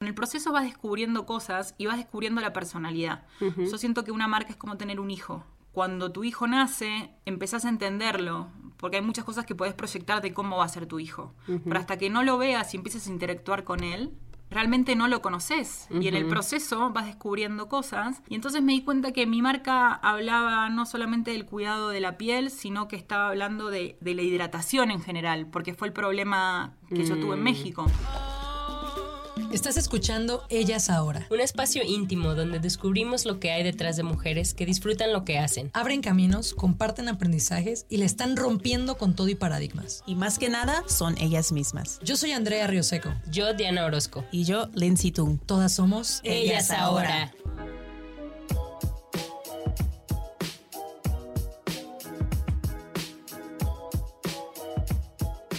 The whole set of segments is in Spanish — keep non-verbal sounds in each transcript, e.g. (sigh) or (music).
En el proceso vas descubriendo cosas y vas descubriendo la personalidad. Yo siento que una marca es como tener un hijo. Cuando tu hijo nace, empezás a entenderlo, porque hay muchas cosas que puedes proyectar de cómo va a ser tu hijo. Pero hasta que no lo veas y empieces a interactuar con él, realmente no lo conoces y en el proceso vas descubriendo cosas. Y entonces me di cuenta que mi marca hablaba no solamente del cuidado de la piel sino que estaba hablando de, de la hidratación en general porque fue el problema que yo tuve en México Estás escuchando Ellas Ahora. Un espacio íntimo donde descubrimos lo que hay detrás de mujeres que disfrutan lo que hacen. Abren caminos, comparten aprendizajes y le están rompiendo con todo y paradigmas. Y más que nada, son ellas mismas. Yo soy Andrea Rioseco. Yo, Diana Orozco. Y yo, Lindsay Tung. Todas somos Ellas Ahora.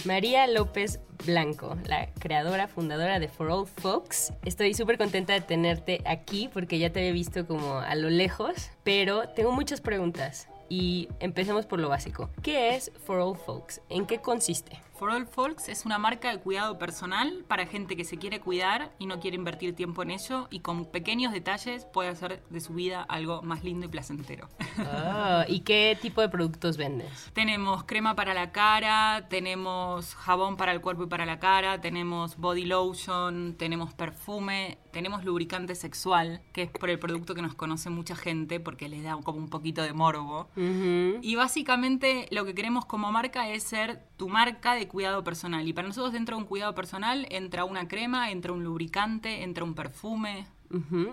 María López Blanco, la creadora, fundadora de For All Folks. Estoy súper contenta de tenerte aquí porque ya te había visto como a lo lejos, pero tengo muchas preguntas y empecemos por lo básico. ¿Qué es For All Folks? ¿En qué consiste? For All Folks es una marca de cuidado personal para gente que se quiere cuidar y no quiere invertir tiempo en ello y con pequeños detalles puede hacer de su vida algo más lindo y placentero. Oh, ¿Y qué tipo de productos vendes? tenemos crema para la cara, tenemos jabón para el cuerpo y para la cara, tenemos body lotion, tenemos perfume, tenemos lubricante sexual, que es por el producto que nos conoce mucha gente porque les da como un poquito de morbo. Y básicamente lo que queremos como marca es ser tu marca de cuidado personal. Y para nosotros dentro de un cuidado personal entra una crema, entra un lubricante, entra un perfume.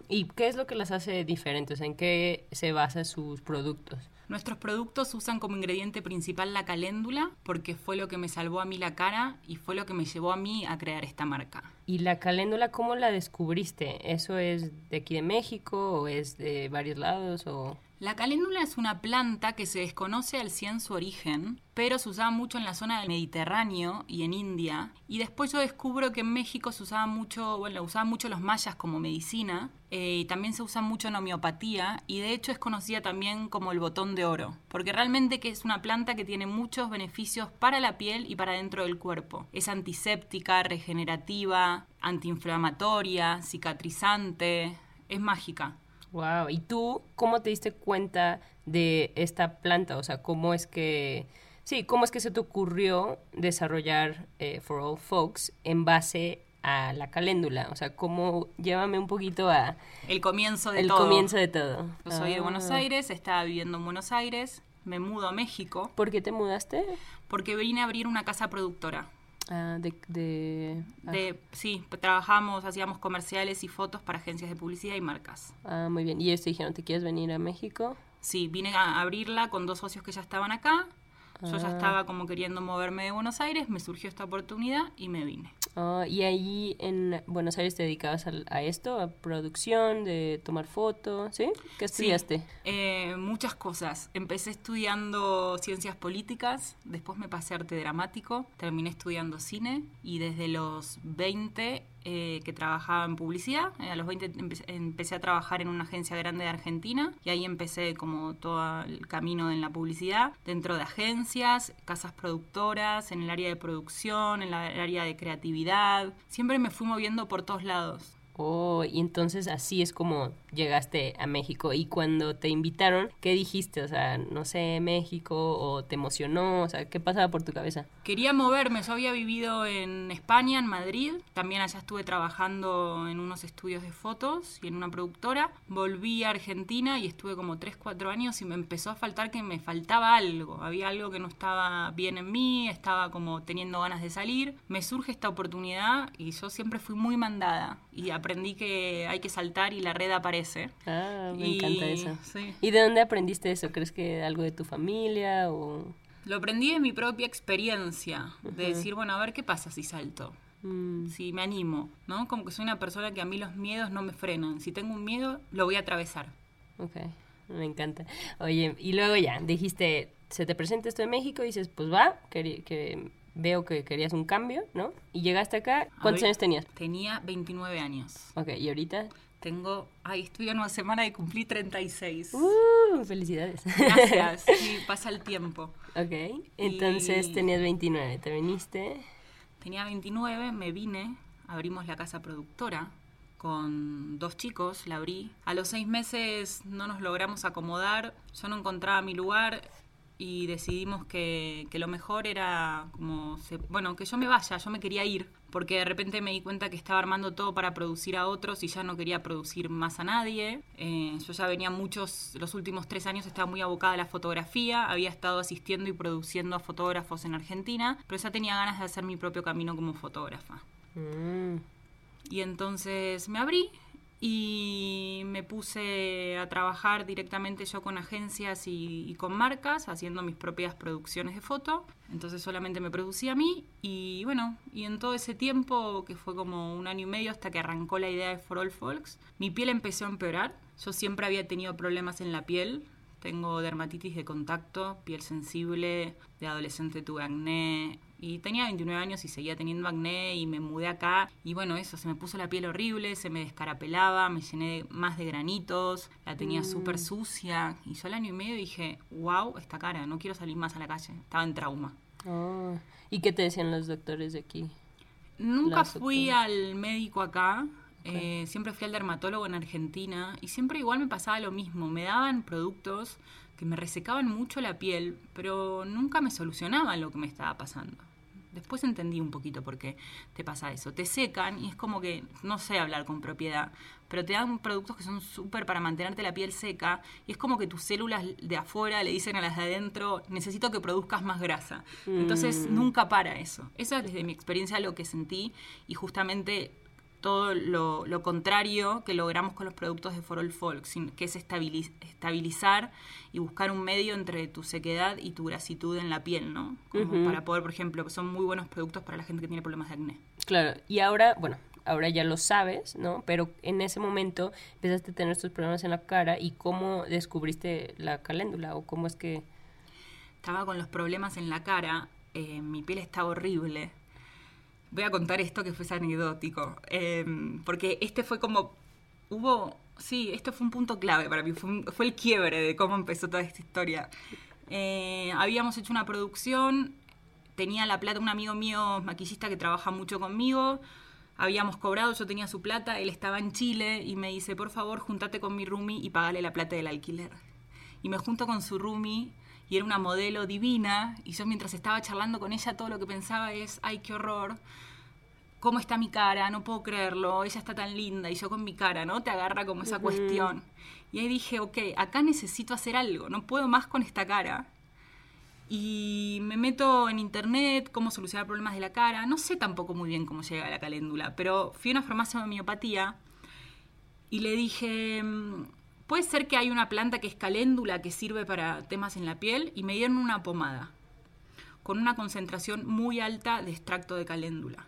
¿Y qué es lo que las hace diferentes? ¿En qué se basan sus productos? Nuestros productos usan como ingrediente principal la caléndula porque fue lo que me salvó a mí la cara y fue lo que me llevó a mí a crear esta marca. ¿Y la caléndula cómo la descubriste? ¿Eso es de aquí de México o es de varios lados? O... La caléndula es una planta que se desconoce al 100 su origen, pero se usaba mucho en la zona del Mediterráneo y en India. Y después yo descubro que en México se usaba mucho, bueno, usaban mucho los mayas como medicina, eh, y también se usa mucho en homeopatía, y de hecho es conocida también como el botón de oro, porque realmente que es una planta que tiene muchos beneficios para la piel y para dentro del cuerpo. Es antiséptica, regenerativa, antiinflamatoria, cicatrizante, es mágica. Wow. ¿Y tú cómo te diste cuenta de esta planta? O sea, ¿cómo es que... Sí, ¿cómo es que se te ocurrió desarrollar eh, For All Folks en base a la caléndula? O sea, ¿cómo... Llévame un poquito a... El comienzo de el todo. comienzo de todo. Yo soy de Buenos Ah. Aires, estaba viviendo en Buenos Aires, me mudo a México ¿Por qué te mudaste? porque vine a abrir una casa productora. Ah, de... de... ah, De, sí, trabajamos, hacíamos comerciales y fotos para agencias de publicidad y marcas. Ah, muy bien. Y ellos te dijeron, ¿te quieres venir a México? Sí, vine a abrirla con dos socios que ya estaban acá. Yo ya Ah. estaba como queriendo moverme de Buenos Aires, me surgió esta oportunidad y me vine. Ah, y ahí en Buenos Aires te dedicabas al- a, esto, a producción, de tomar fotos, ¿sí? ¿Qué Sí, estudiaste? eh, muchas cosas. Empecé estudiando ciencias políticas, después me pasé a arte dramático, terminé estudiando cine y desde los 20 eh, que trabajaba en publicidad, eh, a los 20 empe- empecé a trabajar en una agencia grande de Argentina y ahí empecé como todo el camino en la publicidad, dentro de agencias, casas productoras, en el área de producción, en la- el área de creatividad. Siempre me fui moviendo por todos lados. Oh, y entonces así es como llegaste a México. Y cuando te invitaron, ¿qué dijiste? O sea, no sé, México, o te emocionó, o sea, ¿qué pasaba por tu cabeza? Quería moverme, yo había vivido en España, en Madrid, también allá estuve trabajando en unos estudios de fotos y en una productora. Volví a Argentina y estuve como 3, 4 años y me empezó a faltar que me faltaba algo, había algo que no estaba bien en mí, estaba como teniendo ganas de salir. Me surge esta oportunidad y yo siempre fui muy mandada y aprendí que hay que saltar y la red aparece. Ah, me Y- encanta eso. sí. ¿Y de dónde aprendiste eso? ¿Crees que algo de tu familia o...? Lo aprendí de mi propia experiencia, de decir, bueno, a ver qué pasa si salto. Mm, si me animo, ¿no? Como que soy una persona que a mí los miedos no me frenan. Si tengo un miedo, lo voy a atravesar. ok, me encanta. Oye, y luego ya, dijiste, se te presenta esto en México y dices, pues va, queri- que veo que querías un cambio, ¿no? Y llegaste acá, ¿cuántos años tenías? Tenía 29 años. Ok, y ahorita, Tengo, ay, estoy a una semana de cumplir 36. ¡uh! Felicidades. Gracias, (laughs) sí, pasa el tiempo. ok, entonces Y- tenías 29, te viniste. Tenía 29, me vine, abrimos la casa productora con dos chicos, la abrí. A los seis meses no nos logramos acomodar, yo no encontraba mi lugar y decidimos que, que lo mejor era como, se- bueno, que yo me vaya, yo me quería ir, porque de repente me di cuenta que estaba armando todo para producir a otros y ya no quería producir más a nadie. Eh, yo ya venía muchos, los últimos tres años estaba muy abocada a la fotografía, había estado asistiendo y produciendo a fotógrafos en Argentina, pero ya tenía ganas de hacer mi propio camino como fotógrafa. Mm, Y entonces me abrí y me puse a trabajar directamente yo con agencias y, y con marcas, haciendo mis propias producciones de foto. Entonces solamente me producía a mí y bueno, y en todo ese tiempo, que fue como un año y medio hasta que arrancó la idea de For All Folks, mi piel empezó a empeorar. Yo siempre había tenido problemas en la piel. Tengo dermatitis de contacto, piel sensible, de adolescente tuve acné y tenía 29 años y seguía teniendo acné y me mudé acá y bueno, eso, se me puso la piel horrible, se me descarapelaba, me llené más de granitos, la tenía súper sucia y yo al año y medio dije, wow, esta cara, no quiero salir más a la calle, estaba en trauma. oh. ¿Y qué te decían los doctores de aquí? Nunca Las fui doctoras. al médico acá, eh, siempre fui al dermatólogo en Argentina y siempre igual me pasaba lo mismo, me daban productos que me resecaban mucho la piel, pero nunca me solucionaban lo que me estaba pasando. Después entendí un poquito por qué te pasa eso. Te secan y es como que, no sé hablar con propiedad, pero te dan productos que son súper para mantenerte la piel seca y es como que tus células de afuera le dicen a las de adentro, necesito que produzcas más grasa. Entonces nunca para eso. Eso es desde mi experiencia lo que sentí y justamente todo lo, lo contrario que logramos con los productos de For All Folks, sin- que es estabili- estabilizar y buscar un medio entre tu sequedad y tu grasitud en la piel, ¿no? Como para poder, por ejemplo, son muy buenos productos para la gente que tiene problemas de acné. Claro, y ahora, bueno, ahora ya lo sabes, ¿no? Pero en ese momento empezaste a tener estos problemas en la cara y cómo descubriste la caléndula o cómo es que... Estaba con los problemas en la cara, eh, mi piel estaba horrible. Voy a contar esto que fue anecdótico, eh, porque este fue como, hubo, sí, esto fue un punto clave para mí, fue, un- fue el quiebre de cómo empezó toda esta historia. Eh, habíamos hecho una producción, tenía la plata, un amigo mío maquillista que trabaja mucho conmigo, habíamos cobrado, yo tenía su plata, él estaba en Chile y me dice, por favor, juntate con mi roomie y pagale la plata del alquiler. Y me junto con su roomie y era una modelo divina y yo mientras estaba charlando con ella todo lo que pensaba es, ay, qué horror, cómo está mi cara, no puedo creerlo, ella está tan linda y yo con mi cara, ¿no? Te agarra como esa cuestión. Y ahí dije, ok, acá necesito hacer algo, no puedo más con esta cara. Y me meto en internet, cómo solucionar problemas de la cara. No sé tampoco muy bien cómo llega a la caléndula, pero fui a una farmacia de homeopatía y le dije, puede ser que hay una planta que es caléndula que sirve para temas en la piel y me dieron una pomada con una concentración muy alta de extracto de caléndula.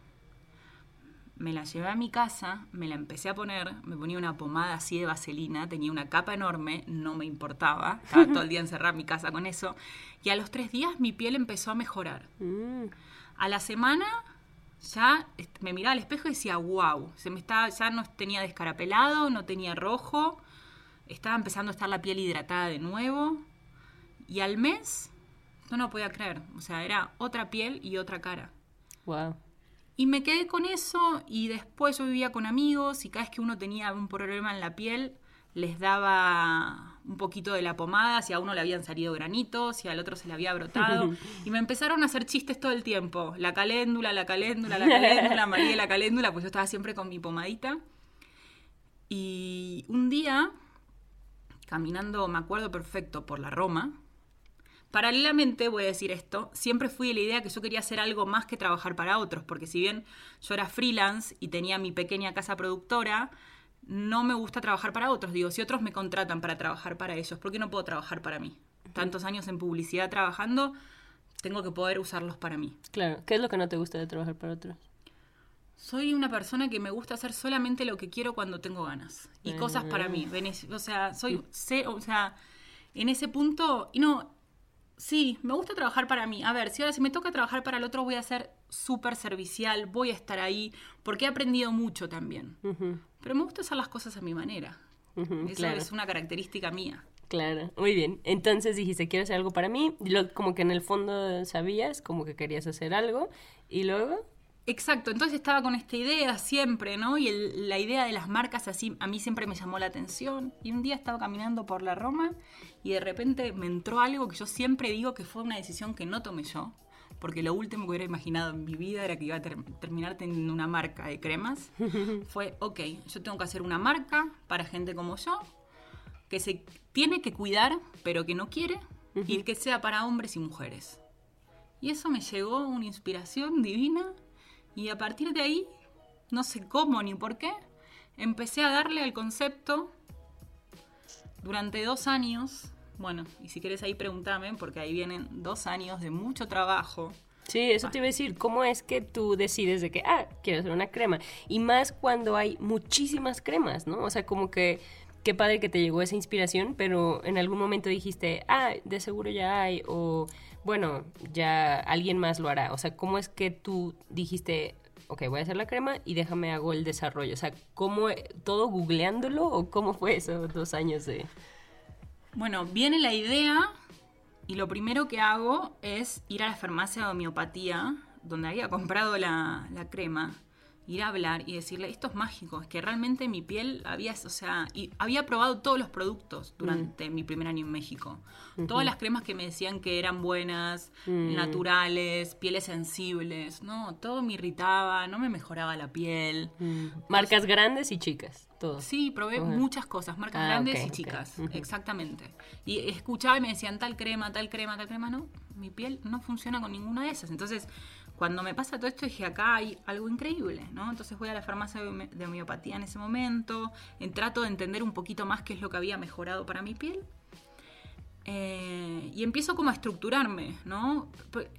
Me la llevé a mi casa, me la empecé a poner, me ponía una pomada así de vaselina, tenía una capa enorme, no me importaba, estaba todo el día encerrada en mi casa con eso, y a los tres días mi piel empezó a mejorar. Mm, A la semana ya me miraba al espejo y decía, wow, se me estaba, ya no tenía descarapelado, no tenía rojo, estaba empezando a estar la piel hidratada de nuevo, y al mes no lo podía creer, o sea, era otra piel y otra cara. wow. Y me quedé con eso y después yo vivía con amigos y cada vez que uno tenía un problema en la piel les daba un poquito de la pomada, si a uno le habían salido granitos, si al otro se le había brotado. (laughs) Y me empezaron a hacer chistes todo el tiempo. La caléndula, la caléndula, la caléndula, María la caléndula, pues yo estaba siempre con mi pomadita. Y un día, caminando, me acuerdo perfecto, por la Roma, Paralelamente, voy a decir esto, siempre fui de la idea que yo quería hacer algo más que trabajar para otros, porque si bien yo era freelance y tenía mi pequeña casa productora, no me gusta trabajar para otros. Digo, si otros me contratan para trabajar para ellos, ¿por qué no puedo trabajar para mí? Tantos años en publicidad trabajando, tengo que poder usarlos para mí. Claro, ¿qué es lo que no te gusta de trabajar para otros? Soy una persona que me gusta hacer solamente lo que quiero cuando tengo ganas. Y cosas para mí. O sea, soy. sé- o sea, en ese punto. Y no. Sí, me gusta trabajar para mí. A ver, si ahora si me toca trabajar para el otro, voy a ser súper servicial, voy a estar ahí, porque he aprendido mucho también. Pero me gusta hacer las cosas a mi manera. Claro. es una característica mía. Claro, muy bien. Entonces dijiste, quiero hacer algo para mí. lo- como que en el fondo sabías, como que querías hacer algo. Y luego, Exacto, entonces estaba con esta idea siempre, ¿no? Y el- la idea de las marcas así a mí siempre me llamó la atención. Y un día estaba caminando por la Roma y de repente me entró algo que yo siempre digo que fue una decisión que no tomé yo, porque lo último que hubiera imaginado en mi vida era que iba a ter- terminar teniendo una marca de cremas. (laughs) fue, ok, yo tengo que hacer una marca para gente como yo, que se tiene que cuidar, pero que no quiere, y que sea para hombres y mujeres. Y eso me llegó una inspiración divina y a partir de ahí, no sé cómo ni por qué, empecé a darle al concepto durante dos años. Bueno, y si querés ahí preguntame, porque ahí vienen dos años de mucho trabajo. sí, eso te iba a decir, ¿cómo es que tú decides de que, ah, quiero hacer una crema? Y más cuando hay muchísimas cremas, ¿no? O sea, como que, qué padre que te llegó esa inspiración, pero en algún momento dijiste, ah, de seguro ya hay, o bueno, ya alguien más lo hará. O sea, ¿cómo es que tú dijiste, ok, voy a hacer la crema y déjame hago el desarrollo? O sea, ¿cómo, todo googleándolo o cómo fue esos dos años de... Bueno, viene la idea y lo primero que hago es ir a la farmacia de homeopatía, donde había comprado la, la crema, ir a hablar y decirle, esto es mágico, es que realmente mi piel había, o sea, y había probado todos los productos durante mi primer año en México. Todas las cremas que me decían que eran buenas, naturales, pieles sensibles, no, todo me irritaba, no me mejoraba la piel. Marcas grandes y chicas, todo. Sí, probé Ajá. muchas cosas, marcas Ah, grandes ok, y chicas, Ujú. exactamente. Y escuchaba y me decían tal crema, tal crema, tal crema, no, mi piel no funciona con ninguna de esas. Entonces, cuando me pasa todo esto, dije, acá hay algo increíble, ¿no? Entonces voy a la farmacia de home- de homeopatía en ese momento, en trato de entender un poquito más qué es lo que había mejorado para mi piel. Eh, y empiezo como a estructurarme, ¿no?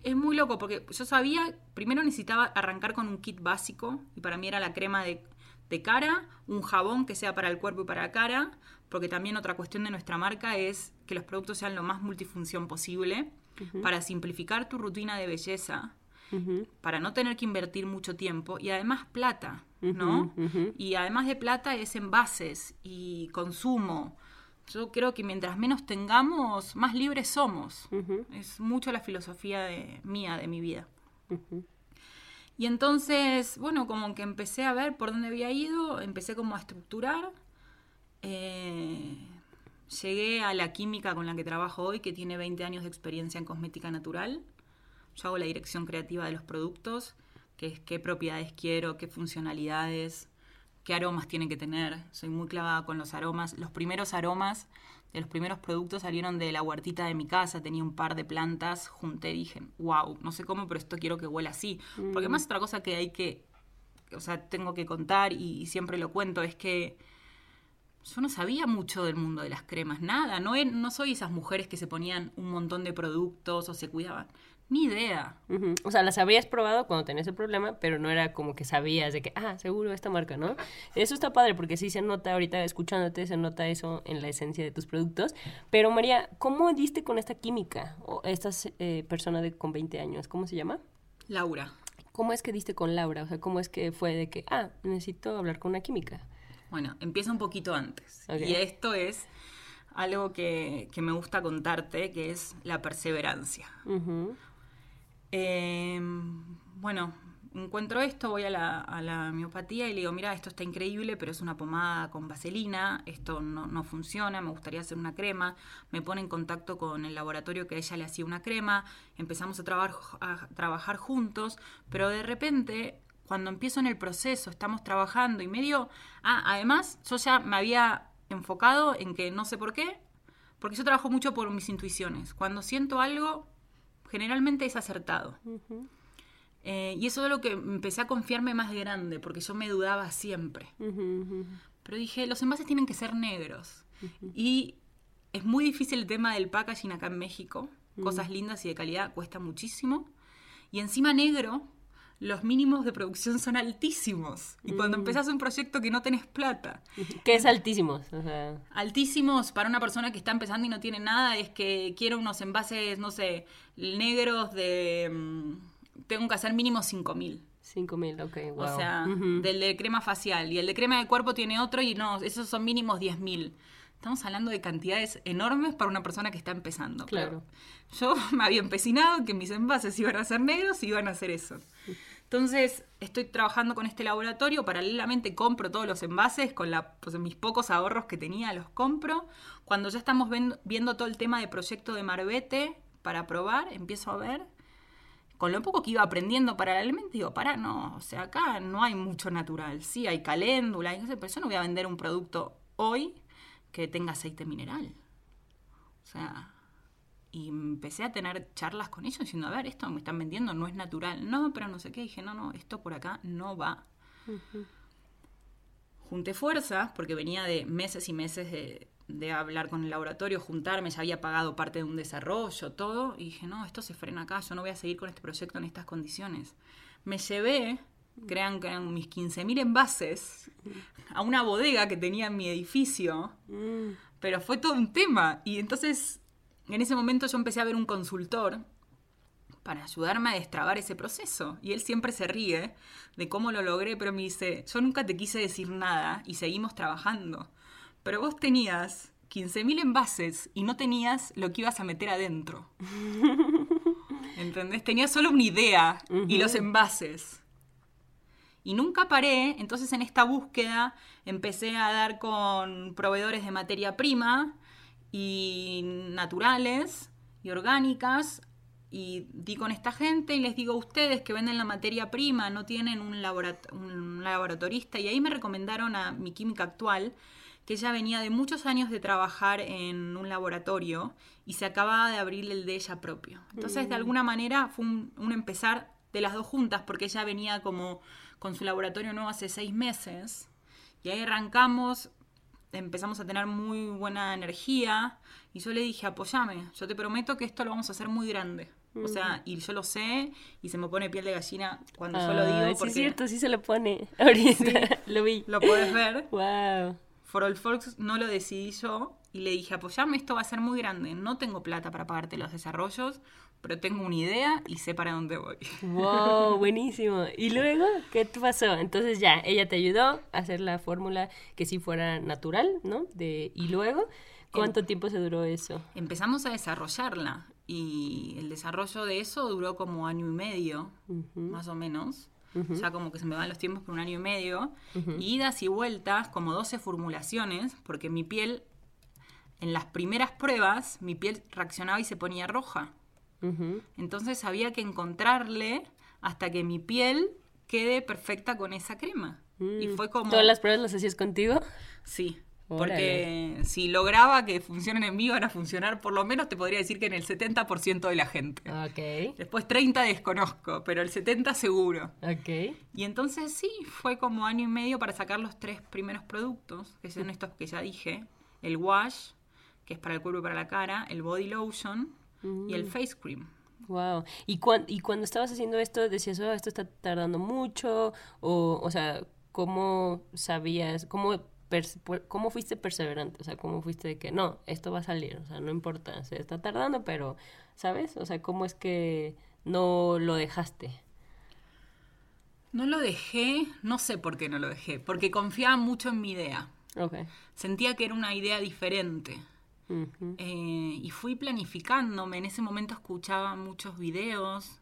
Es muy loco porque yo sabía, primero necesitaba arrancar con un kit básico y para mí era la crema de, de cara, un jabón que sea para el cuerpo y para la cara, porque también otra cuestión de nuestra marca es que los productos sean lo más multifunción posible para simplificar tu rutina de belleza, para no tener que invertir mucho tiempo y además plata, ¿no? Y además de plata es envases y consumo. Yo creo que mientras menos tengamos, más libres somos. Es mucho la filosofía de, mía, de mi vida. Y entonces, bueno, como que empecé a ver por dónde había ido, empecé como a estructurar. Eh, llegué a la química con la que trabajo hoy, que tiene 20 años de experiencia en cosmética natural. Yo hago la dirección creativa de los productos, que es qué propiedades quiero, qué funcionalidades, qué aromas tienen que tener. Soy muy clavada con los aromas. Los primeros aromas de los primeros productos salieron de la huertita de mi casa. Tenía un par de plantas, junté y dije, wow, no sé cómo, pero esto quiero que huela así. Porque más otra cosa que hay que, o sea, tengo que contar y, y siempre lo cuento, es que yo no sabía mucho del mundo de las cremas, nada. No, no soy esas mujeres que se ponían un montón de productos o se cuidaban. Ni idea. O sea, las habías probado cuando tenías el problema, pero no era como que sabías de que, ah, seguro esta marca, ¿no? Eso está padre porque sí se nota ahorita escuchándote, se nota eso en la esencia de tus productos. Pero María, ¿cómo diste con esta química? O esta eh, persona de, con 20 años, ¿cómo se llama? Laura. ¿Cómo es que diste con Laura? O sea, ¿cómo es que fue de que, ah, necesito hablar con una química? Bueno, empieza un poquito antes. Y esto es algo que, que me gusta contarte, que es la perseverancia. Ujú. Eh, bueno, encuentro esto, voy a la, a la homeopatía y le digo, mira, esto está increíble, pero es una pomada con vaselina, esto no, no funciona, me gustaría hacer una crema. Me pone en contacto con el laboratorio que a ella le hacía una crema, empezamos a, a trabajar juntos, pero de repente, cuando empiezo en el proceso, estamos trabajando y medio... Ah, además, yo ya me había enfocado en que no sé por qué, porque yo trabajo mucho por mis intuiciones. Cuando siento algo, generalmente es acertado. Eh, y eso es lo que empecé a confiarme más de grande, porque yo me dudaba siempre. Pero dije, los envases tienen que ser negros. Y es muy difícil el tema del packaging acá en México. Cosas lindas y de calidad cuesta muchísimo. Y encima negro los mínimos de producción son altísimos. Y cuando Mm. empezás un proyecto que no tenés plata, (laughs) Que es altísimos. O sea, altísimos para una persona que está empezando y no tiene nada es que quiero unos envases, no sé, negros de... mm, tengo que hacer mínimo 5000. 5000, ok, wow. O sea, del de crema facial. Y el de crema de cuerpo tiene otro y no, esos son mínimos 10.000. Estamos hablando de cantidades enormes para una persona que está empezando. Claro. Pero Yo (laughs) me había empecinado que mis envases iban a ser negros y iban a hacer eso. Entonces, estoy trabajando con este laboratorio. Paralelamente compro todos los envases con la, pues, mis pocos ahorros que tenía, los compro. Cuando ya estamos viendo todo el tema de proyecto de Marbete para probar, empiezo a ver con lo poco que iba aprendiendo paralelamente, digo, pará, no, o sea, acá no hay mucho natural. Sí, hay caléndula, y no pero yo no voy a vender un producto hoy que tenga aceite mineral. O sea, y empecé a tener charlas con ellos diciendo, a ver, esto me están vendiendo no es natural. No, pero no sé qué. Dije, no, no, esto por acá no va. Junté fuerzas, porque venía de meses y meses de, de hablar con el laboratorio, juntarme, ya había pagado parte de un desarrollo, todo, y dije, no, esto se frena acá, yo no voy a seguir con este proyecto en estas condiciones. Me llevé, crean que eran mis 15.000 envases, a una bodega que tenía en mi edificio, Mm, pero fue todo un tema. Y entonces, en ese momento yo empecé a ver un consultor para ayudarme a destrabar ese proceso. Y él siempre se ríe de cómo lo logré, pero me dice, yo nunca te quise decir nada y seguimos trabajando. Pero vos tenías 15.000 envases y no tenías lo que ibas a meter adentro. (laughs) ¿Entendés? Tenías solo una idea y los envases. Y nunca paré, entonces en esta búsqueda empecé a dar con proveedores de materia prima y naturales y orgánicas y di con esta gente y les digo, ustedes que venden la materia prima no tienen un, laborat- un laboratorista y ahí me recomendaron a mi química actual que ella venía de muchos años de trabajar en un laboratorio y se acababa de abrir el de ella propio. Entonces, de alguna manera fue un, un empezar de las dos juntas porque ella venía como con su laboratorio nuevo hace seis meses y ahí arrancamos, empezamos a tener muy buena energía y yo le dije, apoyame, yo te prometo que esto lo vamos a hacer muy grande. O sea, y yo lo sé y se me pone piel de gallina cuando yo lo digo sí porque es cierto, sí se lo pone. (laughs) Ahorita (laughs) lo vi. lo puedes ver. (laughs) Wow. For All Folks no lo decidí yo y le dije, apoyame, esto va a ser muy grande. No tengo plata para pagarte los desarrollos, pero tengo una idea y sé para dónde voy. Wow, (laughs) buenísimo. ¿Y luego qué pasó? Entonces ya, ella te ayudó a hacer la fórmula que sí fuera natural, ¿no? De, y luego, ¿cuánto tiempo se duró eso? Empezamos a desarrollarla y el desarrollo de eso duró como año y medio, más o menos. O sea, como que se me van los tiempos por un año y medio. Y idas y vueltas, como 12 formulaciones, porque mi piel, en las primeras pruebas, mi piel reaccionaba y se ponía roja. Entonces había que encontrarle hasta que mi piel quede perfecta con esa crema. Y fue como... ¿Todas las pruebas las hacías contigo? Sí, porque si lograba que funcionen en mí, van a funcionar por lo menos, te podría decir que en el 70% de la gente. Ok, Después 30 desconozco, pero el 70 seguro. ok. Y entonces sí, fue como año y medio para sacar los tres primeros productos, que son estos que ya dije. El wash, que es para el cuerpo y para la cara, el body lotion y el face cream. Wow. ¿Y, cuan- y cuando estabas haciendo esto, decías, oh, esto está tardando mucho? O, o sea, ¿cómo sabías, cómo, cómo fuiste perseverante? O sea, ¿cómo fuiste de que, no, esto va a salir? O sea, no importa, se está tardando, pero, ¿sabes? O sea, ¿cómo es que no lo dejaste? No lo dejé, no sé por qué no lo dejé, porque confiaba mucho en mi idea. Ok. Sentía que era una idea diferente. Eh, y fui planificándome. En ese momento escuchaba muchos videos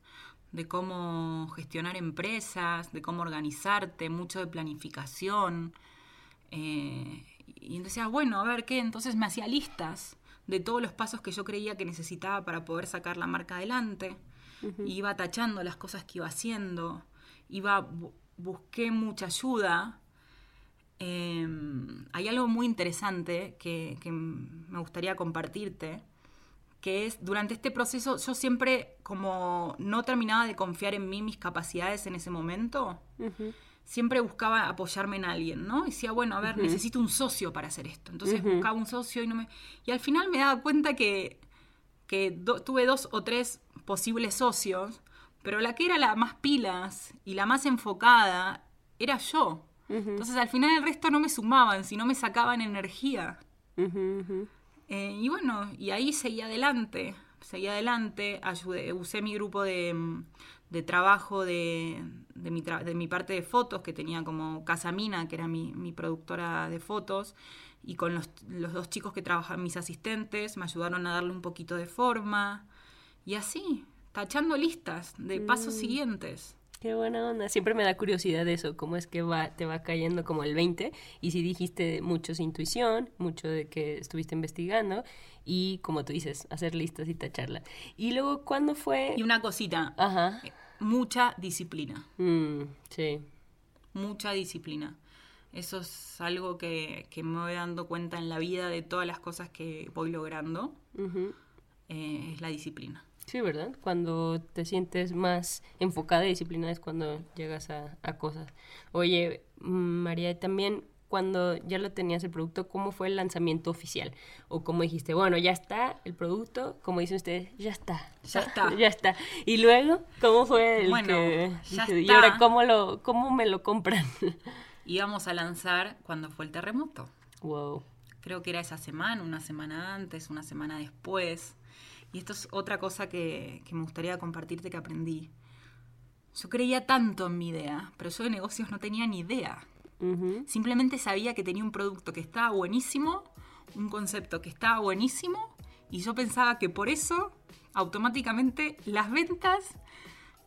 de cómo gestionar empresas, de cómo organizarte, mucho de planificación. Eh, y decía, bueno, a ver qué. Entonces me hacía listas de todos los pasos que yo creía que necesitaba para poder sacar la marca adelante. Iba tachando las cosas que iba haciendo. Iba, bu- busqué mucha ayuda. Eh, hay algo muy interesante que, que me gustaría compartirte, que es, durante este proceso, yo siempre, como no terminaba de confiar en mí, mis capacidades en ese momento, siempre buscaba apoyarme en alguien, ¿no? Y decía, bueno, a ver, necesito un socio para hacer esto. Entonces buscaba un socio y no me... Y al final me daba cuenta que, que do- tuve dos o tres posibles socios, Pero la que era la más pilas y la más enfocada era yo. Entonces al final el resto no me sumaban, sino me sacaban energía. Eh, y bueno, y ahí seguí adelante, seguí adelante, ayudé, usé mi grupo de, de trabajo de, de, mi tra- de mi parte de fotos, que tenía como Casa Mina, que era mi, mi productora de fotos, y con los, los dos chicos que trabajan, mis asistentes, me ayudaron a darle un poquito de forma, y así, tachando listas de pasos siguientes. Qué buena onda. Siempre me da curiosidad eso, cómo es que va, te va cayendo como el 20 y si dijiste mucho es intuición, mucho de que estuviste investigando y como tú dices, hacer listas y tacharlas. Y luego, ¿cuándo fue? Y una cosita, Ajá. mucha disciplina. Mm, sí. mucha disciplina. Eso es algo que, que me voy dando cuenta en la vida de todas las cosas que voy logrando. Eh, es la disciplina. Sí, ¿verdad? Cuando te sientes más enfocada y disciplinada es cuando llegas a, a cosas. Oye, María, y también cuando ya lo tenías el producto, ¿cómo fue el lanzamiento oficial? O cómo dijiste, bueno, ya está el producto, como dicen ustedes, ya está. Ya está. (laughs) ya está. Y luego, ¿cómo fue el Bueno, que ya y está. ahora cómo lo cómo me lo compran? (laughs) Íbamos a lanzar cuando fue el terremoto. wow. Creo que era esa semana, una semana antes, una semana después. Y esto es otra cosa que, que me gustaría compartirte que aprendí. Yo creía tanto en mi idea, pero yo de negocios no tenía ni idea. Simplemente sabía que tenía un producto que estaba buenísimo, un concepto que estaba buenísimo, y yo pensaba que por eso automáticamente las ventas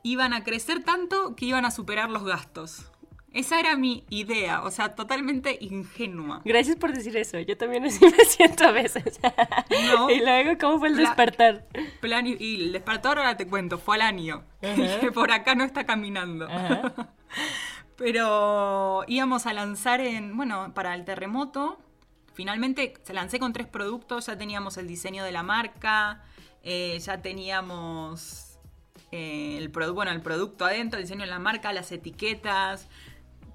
iban a crecer tanto que iban a superar los gastos. Esa era mi idea, o sea, totalmente ingenua. Gracias por decir eso. Yo también así (laughs) me siento a veces. No. (laughs) y luego, ¿cómo fue el despertar? Plan y, y el despertador ahora te cuento, fue al año. (laughs) que por acá no está caminando. Pero íbamos a lanzar en, bueno, para el terremoto. Finalmente se lancé con tres productos, ya teníamos el diseño de la marca, eh, ya teníamos eh, el, bueno, el producto adentro, el diseño de la marca, las etiquetas.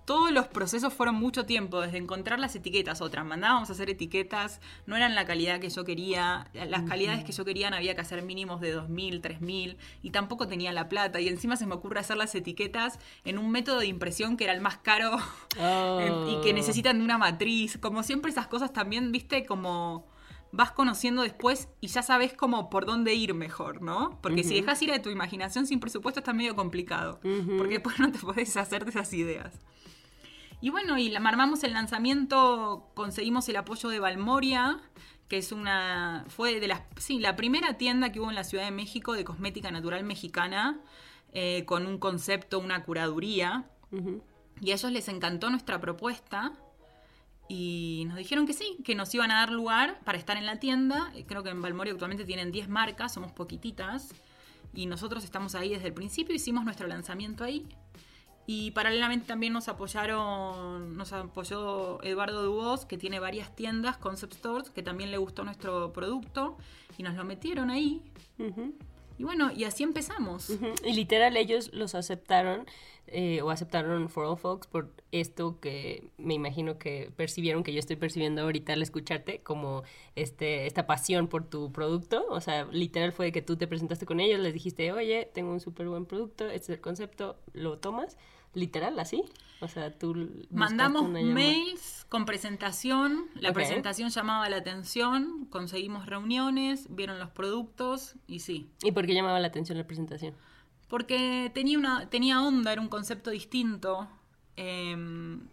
Todos los procesos fueron mucho tiempo, desde encontrar las etiquetas, otras mandábamos a hacer etiquetas, no eran la calidad que yo quería, las calidades que yo quería había que hacer mínimos de 2.000, 3.000 y tampoco tenía la plata y encima se me ocurre hacer las etiquetas en un método de impresión que era el más caro (laughs) Oh. y que necesitan de una matriz, como siempre esas cosas también, viste, como vas conociendo después y ya sabes como por dónde ir mejor, ¿no? Porque si dejas ir a tu imaginación sin presupuesto está medio complicado, porque después no te puedes hacer de esas ideas. Y bueno, y armamos el lanzamiento, conseguimos el apoyo de Valmoria, que es una, fue de las, sí, la primera tienda que hubo en la Ciudad de México de cosmética natural mexicana, eh, con un concepto, una curaduría. Y a ellos les encantó nuestra propuesta y nos dijeron que sí, que nos iban a dar lugar para estar en la tienda. Creo que en Valmoria actualmente tienen 10 marcas, somos poquititas. Y nosotros estamos ahí desde el principio, hicimos nuestro lanzamiento ahí. Y paralelamente también nos apoyaron, nos apoyó Eduardo Dubos, que tiene varias tiendas, Concept Stores, que también le gustó nuestro producto y nos lo metieron ahí. Y bueno, y así empezamos. Ujú, Y literal ellos los aceptaron eh, o aceptaron For All Folks por esto que me imagino que percibieron que yo estoy percibiendo ahorita al escucharte como este esta pasión por tu producto, o sea, literal fue que tú te presentaste con ellos, les dijiste, "Oye, tengo un súper buen producto, este es el concepto, lo tomas." Literal así? O sea, tú Mandamos mails con presentación, la presentación llamaba la atención, conseguimos reuniones, vieron los productos y sí. ¿Y por qué llamaba la atención la presentación? Porque tenía, una, tenía onda, era un concepto distinto. eh,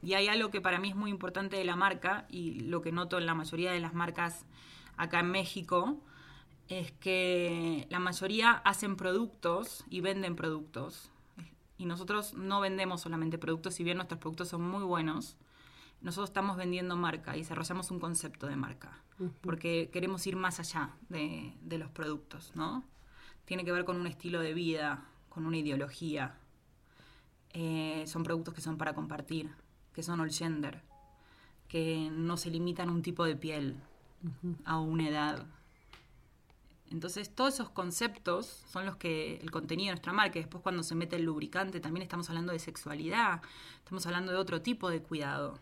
y hay algo que para mí es muy importante de la marca y lo que noto en la mayoría de las marcas acá en México es que la mayoría hacen productos y venden productos. Y nosotros no vendemos solamente productos, si bien nuestros productos son muy buenos, nosotros estamos vendiendo marca y desarrollamos un concepto de marca, porque queremos ir más allá de, de los productos, ¿no? Tiene que ver con un estilo de vida, con una ideología. Eh, son productos que son para compartir, que son all gender, que no se limitan a un tipo de piel, a una edad. Entonces, todos esos conceptos son los que el contenido de nuestra marca. Después, cuando se mete el lubricante, también estamos hablando de sexualidad, estamos hablando de otro tipo de cuidado.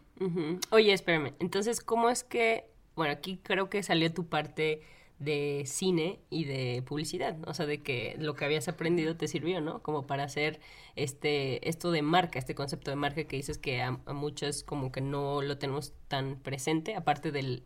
Oye, espérame. Entonces, ¿cómo es que, bueno, aquí creo que salió tu parte de cine y de publicidad, o sea, de que lo que habías aprendido te sirvió, ¿no? Como para hacer este esto de marca, este concepto de marca que dices que a, muchos como que no lo tenemos tan presente, aparte del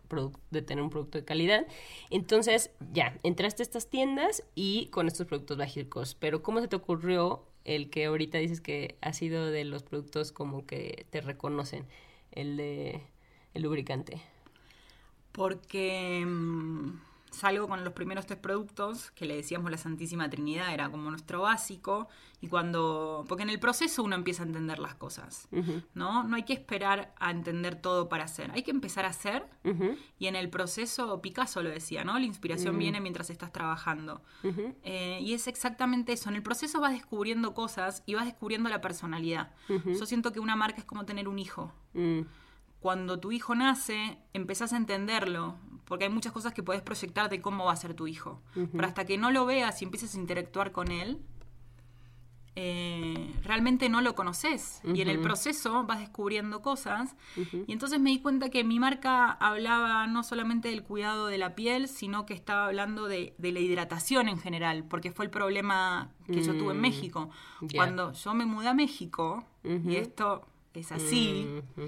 de tener un producto de calidad. Entonces, ya, entraste a estas tiendas y con estos productos básicos, pero ¿cómo se te ocurrió el que ahorita dices que ha sido de los productos como que te reconocen, el de el lubricante? Porque mm, salgo con los primeros tres productos, que le decíamos la Santísima Trinidad, era como nuestro básico, y cuando, porque en el proceso uno empieza a entender las cosas, ¿no? No hay que esperar a entender todo para hacer, hay que empezar a hacer, y en el proceso, Picasso lo decía, ¿no? La inspiración viene mientras estás trabajando. Eh, y es exactamente eso, en el proceso vas descubriendo cosas y vas descubriendo la personalidad. Yo siento que una marca es como tener un hijo. Cuando tu hijo nace, empezás a entenderlo, porque hay muchas cosas que puedes proyectar de cómo va a ser tu hijo. Pero hasta que no lo veas y empieces a interactuar con él, eh, realmente no lo conoces. Y en el proceso vas descubriendo cosas. Y entonces me di cuenta que mi marca hablaba no solamente del cuidado de la piel, sino que estaba hablando de, la hidratación en general, porque fue el problema que yo tuve en mm, México. Cuando yo me mudé a México, y esto es así, mm,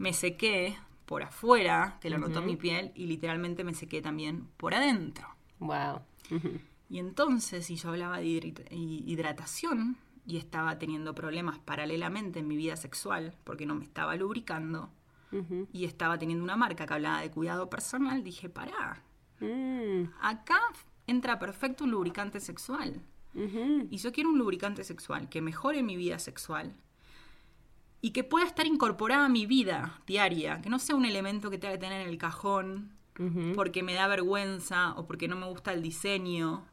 me sequé por afuera, que lo notó mi piel, y literalmente me sequé también por adentro. Wow. Y entonces, si yo hablaba de hidratación y estaba teniendo problemas paralelamente en mi vida sexual, porque no me estaba lubricando, y estaba teniendo una marca que hablaba de cuidado personal, dije, pará, mm. acá entra perfecto un lubricante sexual. Y yo quiero un lubricante sexual que mejore mi vida sexual, y que pueda estar incorporada a mi vida diaria, que no sea un elemento que tenga que tener en el cajón porque me da vergüenza o porque no me gusta el diseño.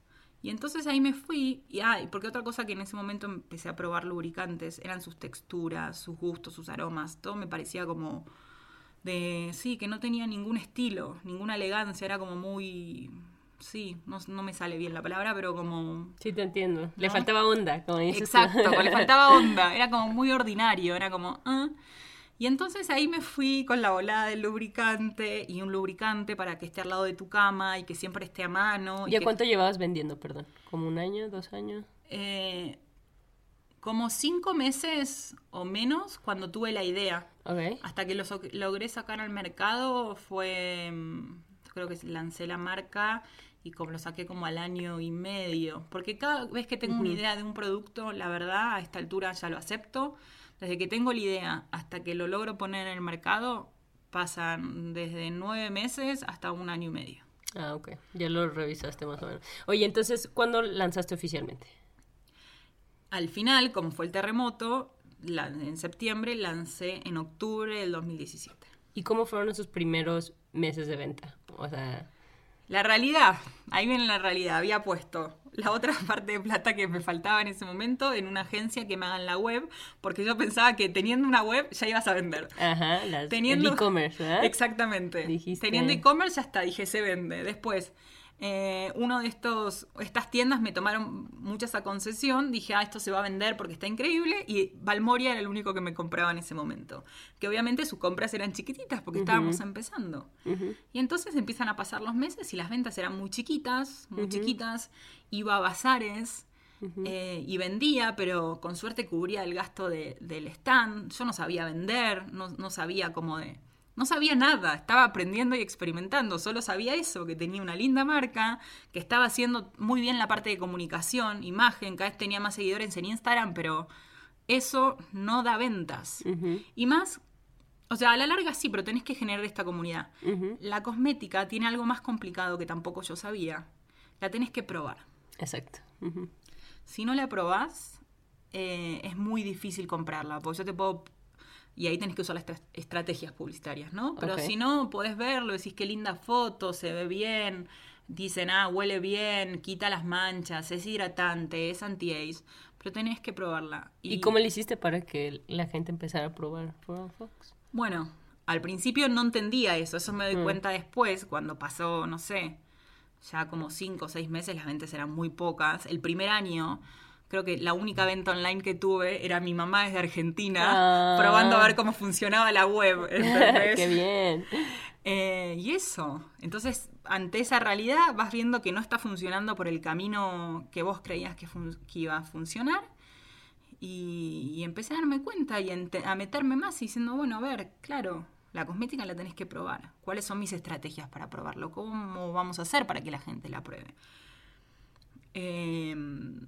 Y entonces ahí me fui, y ay, porque otra cosa que en ese momento empecé a probar lubricantes eran sus texturas, sus gustos, sus aromas, todo me parecía como de, sí, que no tenía ningún estilo, ninguna elegancia, era como muy sí, no, no, me sale bien la palabra, pero como... Sí, te entiendo. Le faltaba onda, como dices. Exacto, le (laughs) faltaba onda. Era como muy ordinario, era como... Ah". Y entonces ahí me fui con la volada del lubricante y un lubricante para que esté al lado de tu cama y que siempre esté a mano. ¿Y, a cuánto llevabas vendiendo, perdón? ¿Como un año, dos años? Eh, como cinco meses o menos cuando tuve la idea. Okay. Hasta que lo logré sacar al mercado fue... Mm, creo que lancé la marca y como lo saqué como al año y medio. Porque cada vez que tengo una idea de un producto, la verdad, a esta altura ya lo acepto. Desde que tengo la idea hasta que lo logro poner en el mercado, pasan desde nueve meses hasta un año y medio. Ah, ok. Ya lo revisaste más o menos. Oye, entonces, ¿cuándo lanzaste oficialmente? Al final, como fue el terremoto, en septiembre lancé en octubre del 2017. ¿Y cómo fueron esos primeros meses de venta? O sea... La realidad, ahí viene la realidad, había puesto la otra (laughs) parte de plata que me faltaba en ese momento en una agencia que me hagan la web, porque yo pensaba que teniendo una web ya ibas a vender. Ajá, las, teniendo e-commerce, ¿verdad? Exactamente. Teniendo e-commerce ya está, dije se vende. Después, eh, uno de estos, estas tiendas me tomaron mucha esa concesión, dije, ah, esto se va a vender porque está increíble, y Valmoria era el único que me compraba en ese momento. Que obviamente sus compras eran chiquititas porque estábamos empezando. Y entonces empiezan a pasar los meses y las ventas eran muy chiquitas, muy chiquitas, iba a bazares. Eh, y vendía, pero con suerte cubría el gasto del stand. Yo no sabía vender, no, no sabía cómo de, no sabía nada, estaba aprendiendo y experimentando, solo sabía eso, que tenía una linda marca, que estaba haciendo muy bien la parte de comunicación, imagen, cada vez tenía más seguidores en Instagram, pero eso no da ventas. Y más, o sea, a la larga sí, pero tenés que generar esta comunidad. La cosmética tiene algo más complicado que tampoco yo sabía. La tenés que probar. Exacto. Si no la probás, eh, es muy difícil comprarla, porque yo te puedo y ahí tenés que usar las estrategias publicitarias, ¿no? Pero si no, podés verlo, decís qué linda foto, se ve bien, dicen, ah, huele bien, quita las manchas, es hidratante, es anti-age, pero tenés que probarla. ¿Y, cómo le hiciste para que la gente empezara a probar Fox? Bueno, al principio no entendía eso, eso me doy mm. cuenta después, cuando pasó, no sé, ya como cinco o seis meses, las ventas eran muy pocas. El primer año creo que la única venta online que tuve era mi mamá desde Argentina, ah. probando a ver cómo funcionaba la web. (laughs) ¡Qué bien! Eh, y eso, entonces ante esa realidad vas viendo que no está funcionando por el camino que vos creías que, iba a funcionar y, y empecé a darme cuenta y a meterme más y diciendo, bueno, a ver, claro, la cosmética la tenés que probar. ¿Cuáles son mis estrategias para probarlo? ¿Cómo vamos a hacer para que la gente la pruebe? Em,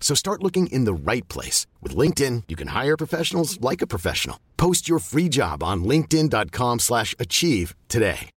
So start looking in the right place. With LinkedIn, you can hire professionals like a professional. Post your free job on linkedin.com slash achieve today.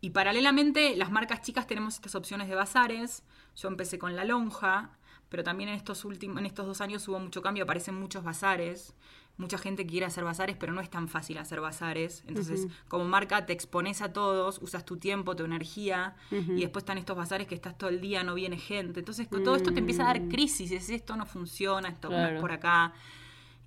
Y paralelamente, las marcas chicas tenemos estas opciones de bazares. Yo empecé con La Lonja, pero también en estos, últimos, en estos dos años hubo mucho cambio, aparecen muchos bazares. Mucha gente quiere hacer bazares, pero no es tan fácil hacer bazares. Entonces, como marca, te expones a todos, usas tu tiempo, tu energía, y después están estos bazares que estás todo el día, no viene gente. Entonces, con todo esto te empieza a dar crisis. Es esto no funciona, esto no es por acá.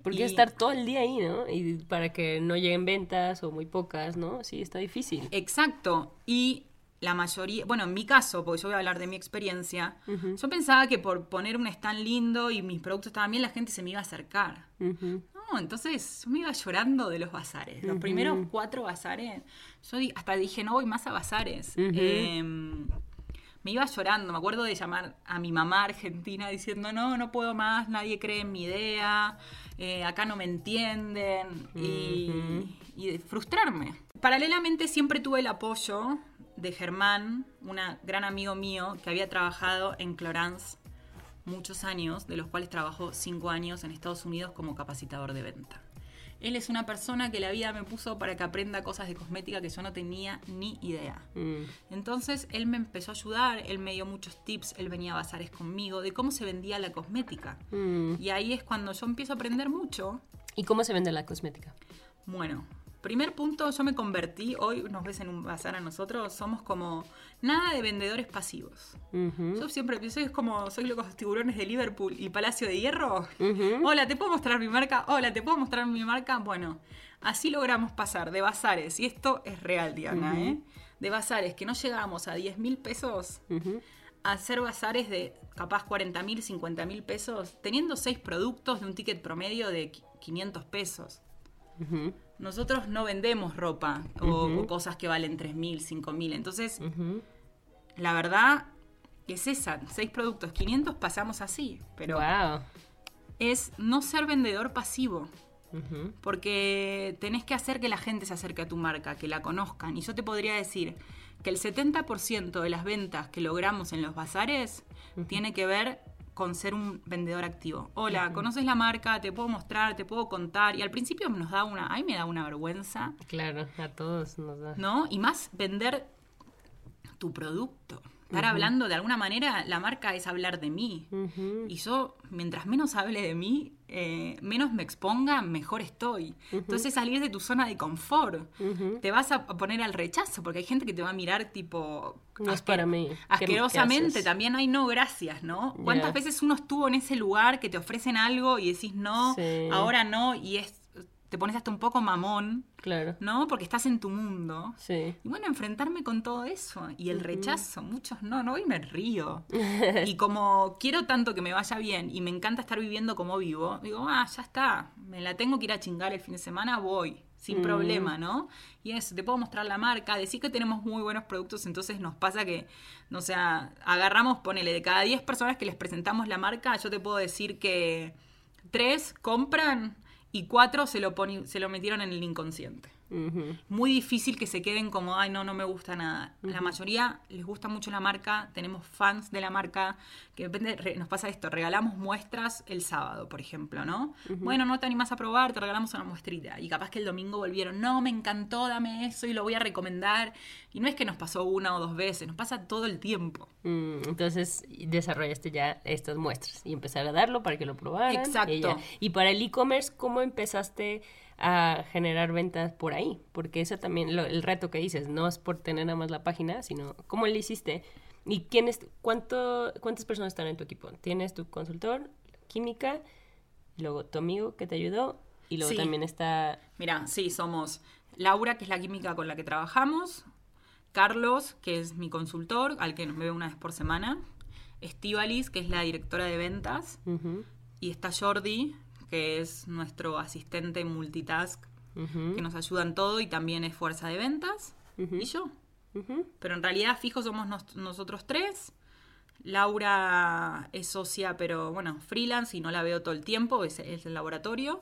Porque Y- estar todo el día ahí, ¿no? Y para que no lleguen ventas o muy pocas, ¿no? Sí, está difícil. Exacto. Y la mayoría, bueno, en mi caso, porque yo voy a hablar de mi experiencia, yo pensaba que por poner un stand lindo y mis productos estaban bien, la gente se me iba a acercar. Entonces yo me iba llorando de los bazares. Los primeros cuatro bazares, yo hasta dije, no voy más a bazares. Em, me iba llorando, me acuerdo de llamar a mi mamá argentina diciendo, no, no puedo más, nadie cree en mi idea, eh, acá no me entienden, y, y de frustrarme. Paralelamente siempre tuve el apoyo de Germán, un gran amigo mío que había trabajado en Clorance muchos años, de los cuales trabajó cinco años en Estados Unidos como capacitador de venta. Él es una persona que la vida me puso para que aprenda cosas de cosmética que yo no tenía ni idea. Mm. Entonces él me empezó a ayudar, él me dio muchos tips, él venía a bazares conmigo de cómo se vendía la cosmética. Mm. Y ahí es cuando yo empiezo a aprender mucho. ¿Y cómo se vende la cosmética? Bueno, primer punto, yo me convertí, hoy nos ves en un bazar a nosotros, somos como nada de vendedores pasivos. Yo siempre pienso, es como, soy los tiburones de Liverpool y Palacio de Hierro. Hola, ¿te puedo mostrar mi marca? Hola, ¿te puedo mostrar mi marca? Bueno, así logramos pasar de bazares, y esto es real, Diana, ¿eh? De bazares que no llegamos a 10 mil pesos a hacer bazares de capaz 40 mil, 50 mil pesos, teniendo seis productos de un ticket promedio de qui- 500 pesos. Nosotros no vendemos ropa o, o cosas que valen 3 mil, 5 mil. Entonces, Ujú. la verdad es esa, seis productos, 500 pasamos así, pero Wow. es no ser vendedor pasivo, porque tenés que hacer que la gente se acerque a tu marca, que la conozcan. Y yo te podría decir que el 70% de las ventas que logramos en los bazares tiene que ver con ser un vendedor activo. Hola, ¿conoces la marca? Te puedo mostrar, te puedo contar. Y al principio nos da una, a mí me da una vergüenza, Claro, a todos nos da. ¿no? Y más vender tu producto. Estar hablando de alguna manera, la marca es hablar de mí. Y yo, mientras menos hable de mí, eh, menos me exponga, mejor estoy. Entonces salir de tu zona de confort. Te vas a poner al rechazo, porque hay gente que te va a mirar tipo... No es para mí. ¿Qué- qué Asquerosamente, también hay no gracias, ¿no? ¿Cuántas veces uno estuvo en ese lugar que te ofrecen algo y decís no, Sí. ahora no, y es te pones hasta un poco mamón, Claro. ¿no? Porque estás en tu mundo. Sí. Y bueno, enfrentarme con todo eso y el rechazo, muchos no, no, y me río. (laughs) y como quiero tanto que me vaya bien y me encanta estar viviendo como vivo, digo, ah, ya está, me la tengo que ir a chingar el fin de semana, voy, sin problema, ¿no? Y eso, te puedo mostrar la marca, decir que tenemos muy buenos productos, entonces nos pasa que, no sé, agarramos, ponele, de cada 10 personas que les presentamos la marca, yo te puedo decir que tres compran y cuatro se lo, se lo metieron en el inconsciente Muy difícil que se queden como, ay, no, no me gusta nada. La mayoría les gusta mucho la marca, tenemos fans de la marca, que depende, re- nos pasa esto, regalamos muestras el sábado, por ejemplo, ¿no? Bueno, no te animas a probar, te regalamos una muestrita. Y capaz que el domingo volvieron, no, me encantó, dame eso y lo voy a recomendar. Y no es que nos pasó una o dos veces, nos pasa todo el tiempo. Mm, Entonces desarrollaste ya estas muestras y empezar a darlo para que lo probaran. Exacto. Y para el e-commerce, ¿cómo empezaste a generar ventas por ahí? Porque eso también, lo- el reto que dices, no es por tener nada más la página, sino cómo le hiciste ¿Y quién es, cuánto, cuántas personas están en tu equipo? Tienes tu consultor, química, luego tu amigo que te ayudó y luego Sí. también está... Mira, sí, somos Laura, que es la química con la que trabajamos, Carlos, que es mi consultor, al que me ve una vez por semana, Estivalis, que es la directora de ventas, Ujú, y está Jordi, que es nuestro asistente multitask, que nos ayuda en todo y también es fuerza de ventas, y yo. Pero en realidad fijo somos nos- nosotros tres. Laura es socia, pero bueno, freelance y no la veo todo el tiempo, es, es el laboratorio.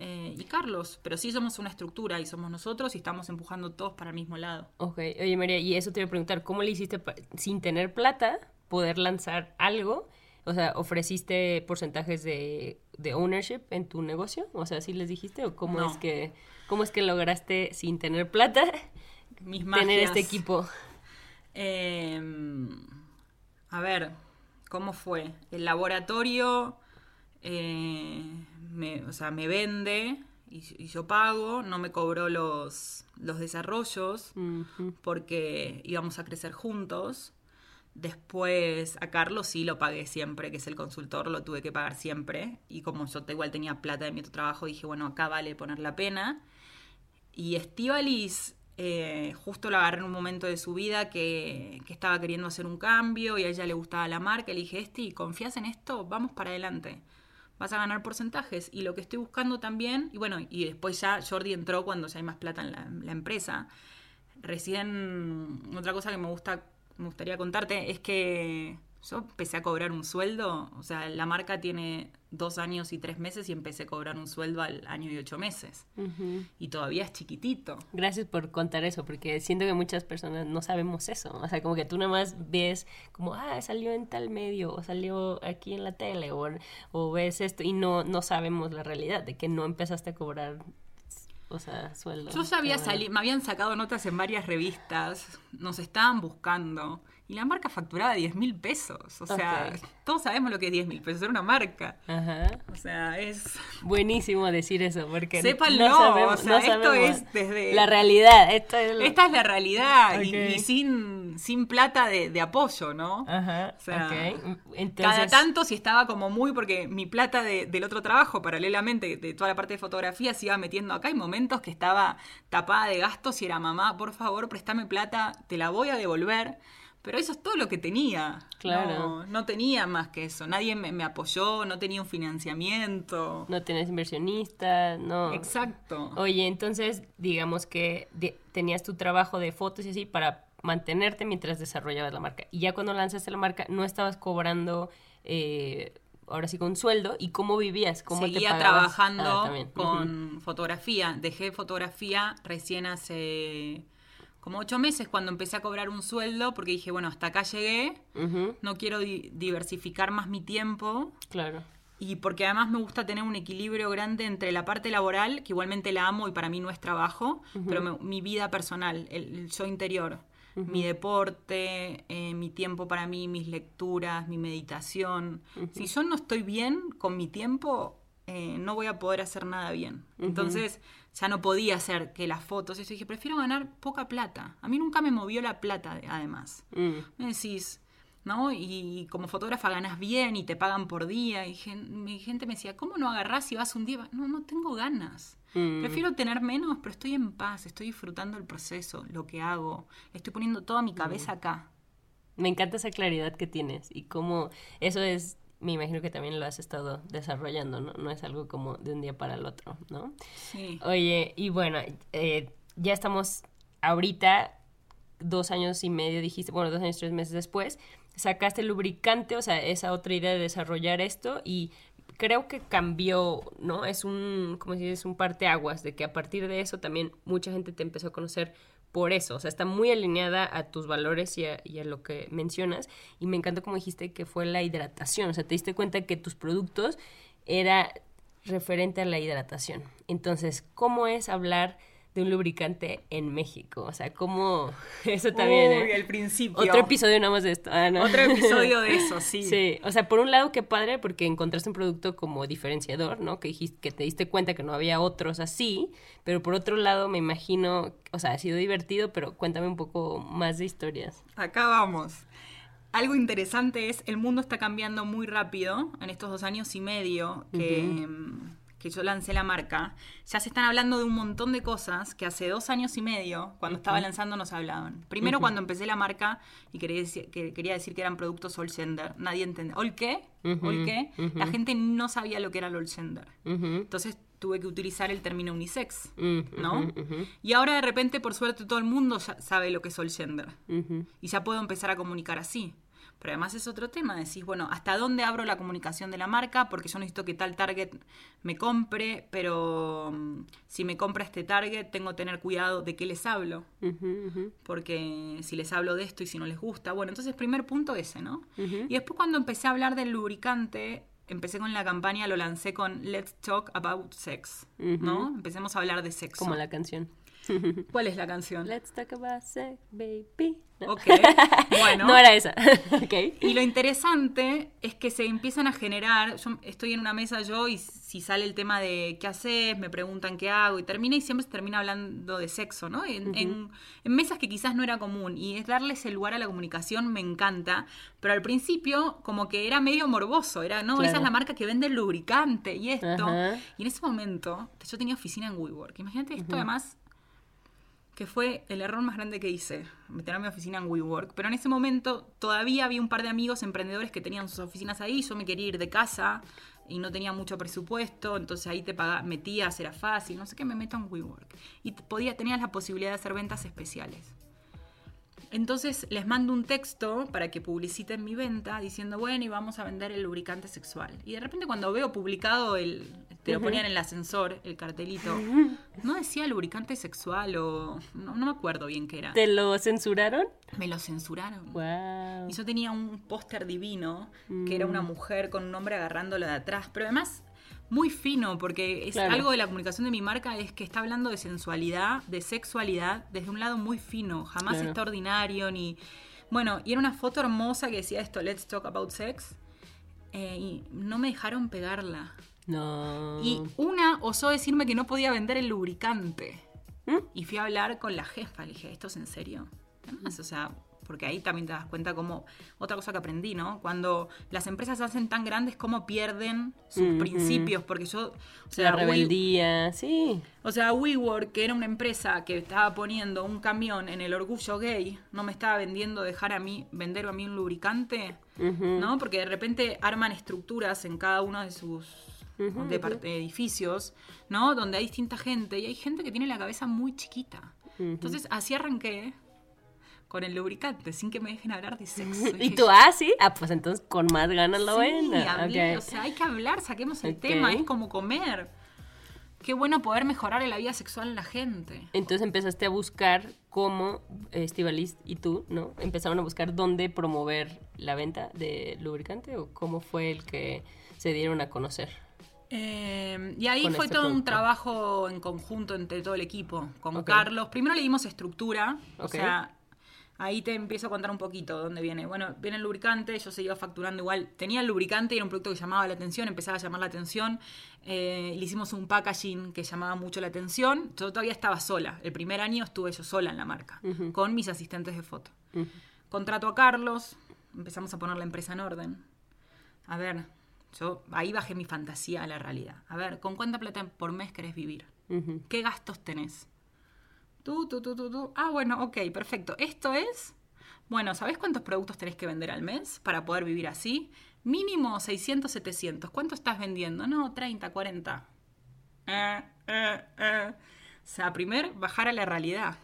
Eh, y Carlos, pero sí somos una estructura y somos nosotros y estamos empujando todos para el mismo lado. Ok, oye María, y eso te iba a preguntar, ¿cómo le hiciste sin tener plata poder lanzar algo? O sea, ¿ofreciste porcentajes de, de ownership en tu negocio? O sea, ¿sí les dijiste? ¿O cómo No. es que cómo es que lograste sin tener plata (laughs) Mis tener este equipo? Eh, a ver, ¿cómo fue? El laboratorio eh, me, o sea, me vende y, y yo pago, no me cobró los, los desarrollos porque íbamos a crecer juntos. Después a Carlos sí lo pagué siempre, que es el consultor, lo tuve que pagar siempre. Y como yo igual tenía plata de mi otro trabajo, dije, bueno, acá vale poner la pena. Y Estivalis, eh, justo la agarré en un momento de su vida que, que estaba queriendo hacer un cambio y a ella le gustaba la marca. Le dije, Esti, ¿confías en esto? Vamos para adelante. Vas a ganar porcentajes. Y lo que estoy buscando también, y bueno, y después ya Jordi entró cuando ya hay más plata en la, la empresa. Recién, otra cosa que me gusta, me gustaría contarte es que yo empecé a cobrar un sueldo, o sea, la marca tiene dos años y tres meses y empecé a cobrar un sueldo al año y ocho meses. Y todavía es chiquitito. Gracias por contar eso, porque siento que muchas personas no sabemos eso. O sea, como que tú nada más ves como, ah, salió en tal medio, o salió aquí en la tele, o, o ves esto, y no, no sabemos la realidad de que no empezaste a cobrar, o sea, sueldo. Yo ya había salido, me habían sacado notas en varias revistas, nos estaban buscando. Y la marca facturaba 10 mil pesos. O sea, todos sabemos lo que es 10 mil pesos, era una marca. Ajá. O sea, es... Buenísimo decir eso, porque Sépanlo, no sabemos, o sea, no esto es desde- la realidad. Esto es lo- Esta es la realidad y- sin, sin plata de, de apoyo, ¿no? Ajá, O sea. Entonces, Cada tanto si estaba como muy, porque mi plata de- del otro trabajo, paralelamente, de toda la parte de fotografía, se iba metiendo acá. Hay momentos que estaba tapada de gastos y era mamá, por favor, préstame plata, te la voy a devolver. Pero eso es todo lo que tenía. Claro. No, no tenía más que eso. Nadie me, me apoyó, no tenía un financiamiento. no tienes inversionista, no. Exacto. Oye, entonces, digamos que de- tenías tu trabajo de fotos y así para mantenerte mientras desarrollabas la marca. Y ya cuando lanzaste la marca, no estabas cobrando, eh, ahora sí, con sueldo. ¿Y cómo vivías? ¿Cómo Seguía trabajando Ah, también. con fotografía. Dejé fotografía recién hace como ocho meses cuando empecé a cobrar un sueldo porque dije, bueno, hasta acá llegué, no quiero di- diversificar más mi tiempo Claro. y porque además me gusta tener un equilibrio grande entre la parte laboral, que igualmente la amo y para mí no es trabajo, pero me- mi vida personal, el, el yo interior. Mi deporte, eh, mi tiempo para mí, mis lecturas, mi meditación. Si yo no estoy bien con mi tiempo, eh, no voy a poder hacer nada bien. Entonces ya no podía hacer que las fotos, eso dije, prefiero ganar poca plata. A mí nunca me movió la plata, además. Mm, Me decís, ¿no? Y como fotógrafa ganas bien y te pagan por día. Y gen- mi gente me decía, ¿cómo no agarrás y vas un día? No, no tengo ganas. mm. Prefiero tener menos, pero estoy en paz, estoy disfrutando el proceso, lo que hago. Estoy poniendo toda mi cabeza acá. Me encanta esa claridad que tienes y cómo eso es, me imagino que también lo has estado desarrollando, ¿no? No es algo como de un día para el otro, ¿no? Sí. Oye, y bueno, eh, ya estamos ahorita, dos años y medio, dijiste, bueno, dos años, tres meses después, sacaste el lubricante, o sea, esa otra idea de desarrollar esto y creo que cambió, ¿no? Es un, como si es un parteaguas, de que a partir de eso también mucha gente te empezó a conocer por eso, o sea, está muy alineada a tus valores y a, lo que mencionas, y me encantó como dijiste que fue la hidratación, o sea, te diste cuenta que tus productos era referente a la hidratación. Entonces, ¿cómo es hablar de un lubricante en México? O sea, ¿cómo? (laughs) Eso también, Uy, ¿eh? el principio. Otro episodio nada más de esto. Ah, no. Otro episodio de eso, (laughs) sí. Sí, o sea, por un lado qué padre porque encontraste un producto como diferenciador, ¿no? Que dijiste que te diste cuenta que no había otros así, pero por otro lado me imagino, o sea, ha sido divertido, pero cuéntame un poco más de historias. Acá vamos. algo interesante es, el mundo está cambiando muy rápido en estos dos años y medio que, que yo lancé la marca. Ya se están hablando de un montón de cosas que hace dos años y medio, cuando estaba lanzando, no se hablaban. Primero, cuando empecé la marca y quería decir que, quería decir que eran productos all gender, nadie entendía. ¿All qué? ¿All qué? La gente no sabía lo que era el all gender. Entonces tuve que utilizar el término unisex, ¿no? Y ahora de repente, por suerte, todo el mundo ya sabe lo que es all gender. Y ya puedo empezar a comunicar así. Pero además es otro tema, decís, bueno, ¿hasta dónde abro la comunicación de la marca? Porque yo necesito que tal target me compre, pero mm, si me compra este target, tengo que tener cuidado de qué les hablo. Porque si les hablo de esto y si no les gusta, bueno, entonces primer punto ese, ¿no? Y después cuando empecé a hablar del lubricante, empecé con la campaña, lo lancé con Let's Talk About Sex, ¿no? Empecemos a hablar de sexo. Como la canción. (laughs) ¿Cuál es la canción? Let's talk about sex, baby. No. Ok, (laughs) bueno. No era esa. (laughs) ok. Y lo interesante es que se empiezan a generar, yo estoy en una mesa yo y si sale el tema de qué haces, me preguntan qué hago y termina y siempre se termina hablando de sexo, ¿no? En, en- en mesas que quizás no era común y es darles el lugar a la comunicación me encanta, pero al principio como que era medio morboso, era, no, esa Claro. es la marca que vende el lubricante y esto. Ajá. Y en ese momento yo tenía oficina en WeWork, imagínate esto además que fue el error más grande que hice, meter a mi oficina en WeWork. Pero en ese momento todavía había un par de amigos emprendedores que tenían sus oficinas ahí, yo me quería ir de casa y no tenía mucho presupuesto, entonces ahí te pagaba, metías, era fácil, no sé qué, me meto en WeWork. Y podía, tenías la posibilidad de hacer ventas especiales. Entonces les mando un texto para que publiciten mi venta diciendo, bueno, y vamos a vender el lubricante sexual. Y de repente cuando veo publicado el, te lo ponían en el ascensor, el cartelito, (laughs) no decía lubricante sexual o no, no me acuerdo bien qué era. ¿Te lo censuraron? Me lo censuraron. Wow. Y yo tenía un póster divino que era una mujer con un hombre agarrándolo de atrás, pero además muy fino, porque es Claro. algo de la comunicación de mi marca, es que está hablando de sensualidad, de sexualidad, desde un lado muy fino, jamás Claro. está ordinario, ni... Bueno, y era una foto hermosa que decía esto, let's talk about sex, eh, y no me dejaron pegarla. No. Y una osó decirme que no podía vender el lubricante. ¿Mm? Y fui a hablar con la jefa. Le dije, ¿esto es en serio? Además, o sea, porque ahí también te das cuenta como otra cosa que aprendí, ¿no? Cuando las empresas se hacen tan grandes, cómo pierden sus Ujú. principios. Porque yo, o la sea, We- rebeldía, sí. o sea, WeWork, que era una empresa que estaba poniendo un camión en el orgullo gay, no me estaba vendiendo dejar a mí, vender a mí un lubricante, ¿no? Porque de repente arman estructuras en cada uno de sus edificios, ¿no? Donde hay distinta gente y hay gente que tiene la cabeza muy chiquita. Entonces, así arranqué con el lubricante, sin que me dejen hablar de sexo. (laughs) ¿Y tú, ah, sí? Ah, pues entonces con más ganas lo Sí, ven. hablé, o sea, hay que hablar, saquemos el tema, es como comer. Qué bueno poder mejorar la vida sexual en la gente. Entonces empezaste a buscar cómo Estivalis y tú, ¿no? Empezaron a buscar dónde promover la venta de lubricante o cómo fue el que se dieron a conocer. Eh, y ahí fue este todo un trabajo en conjunto entre todo el equipo, con. Carlos. Primero le dimos estructura, o Ok. sea, ahí te empiezo a contar un poquito dónde viene. Bueno, viene el lubricante, yo seguía facturando igual. Tenía el lubricante y era un producto que llamaba la atención, empezaba a llamar la atención. Eh, le hicimos un packaging que llamaba mucho la atención. Yo todavía estaba sola. El primer año estuve yo sola en la marca, con mis asistentes de foto. Contrato a Carlos, empezamos a poner la empresa en orden. A ver, yo ahí bajé mi fantasía a la realidad. A ver, ¿con cuánta plata por mes querés vivir? ¿Qué gastos tenés? Tú, tú, tú, tú, tú. Ah, bueno, ok, perfecto. Esto es. Bueno, ¿sabés cuántos productos tenés que vender al mes para poder vivir así? Mínimo 600, 700. ¿Cuánto estás vendiendo? No, 30, 40. Eh, eh, eh. O sea, primero, bajar a la realidad.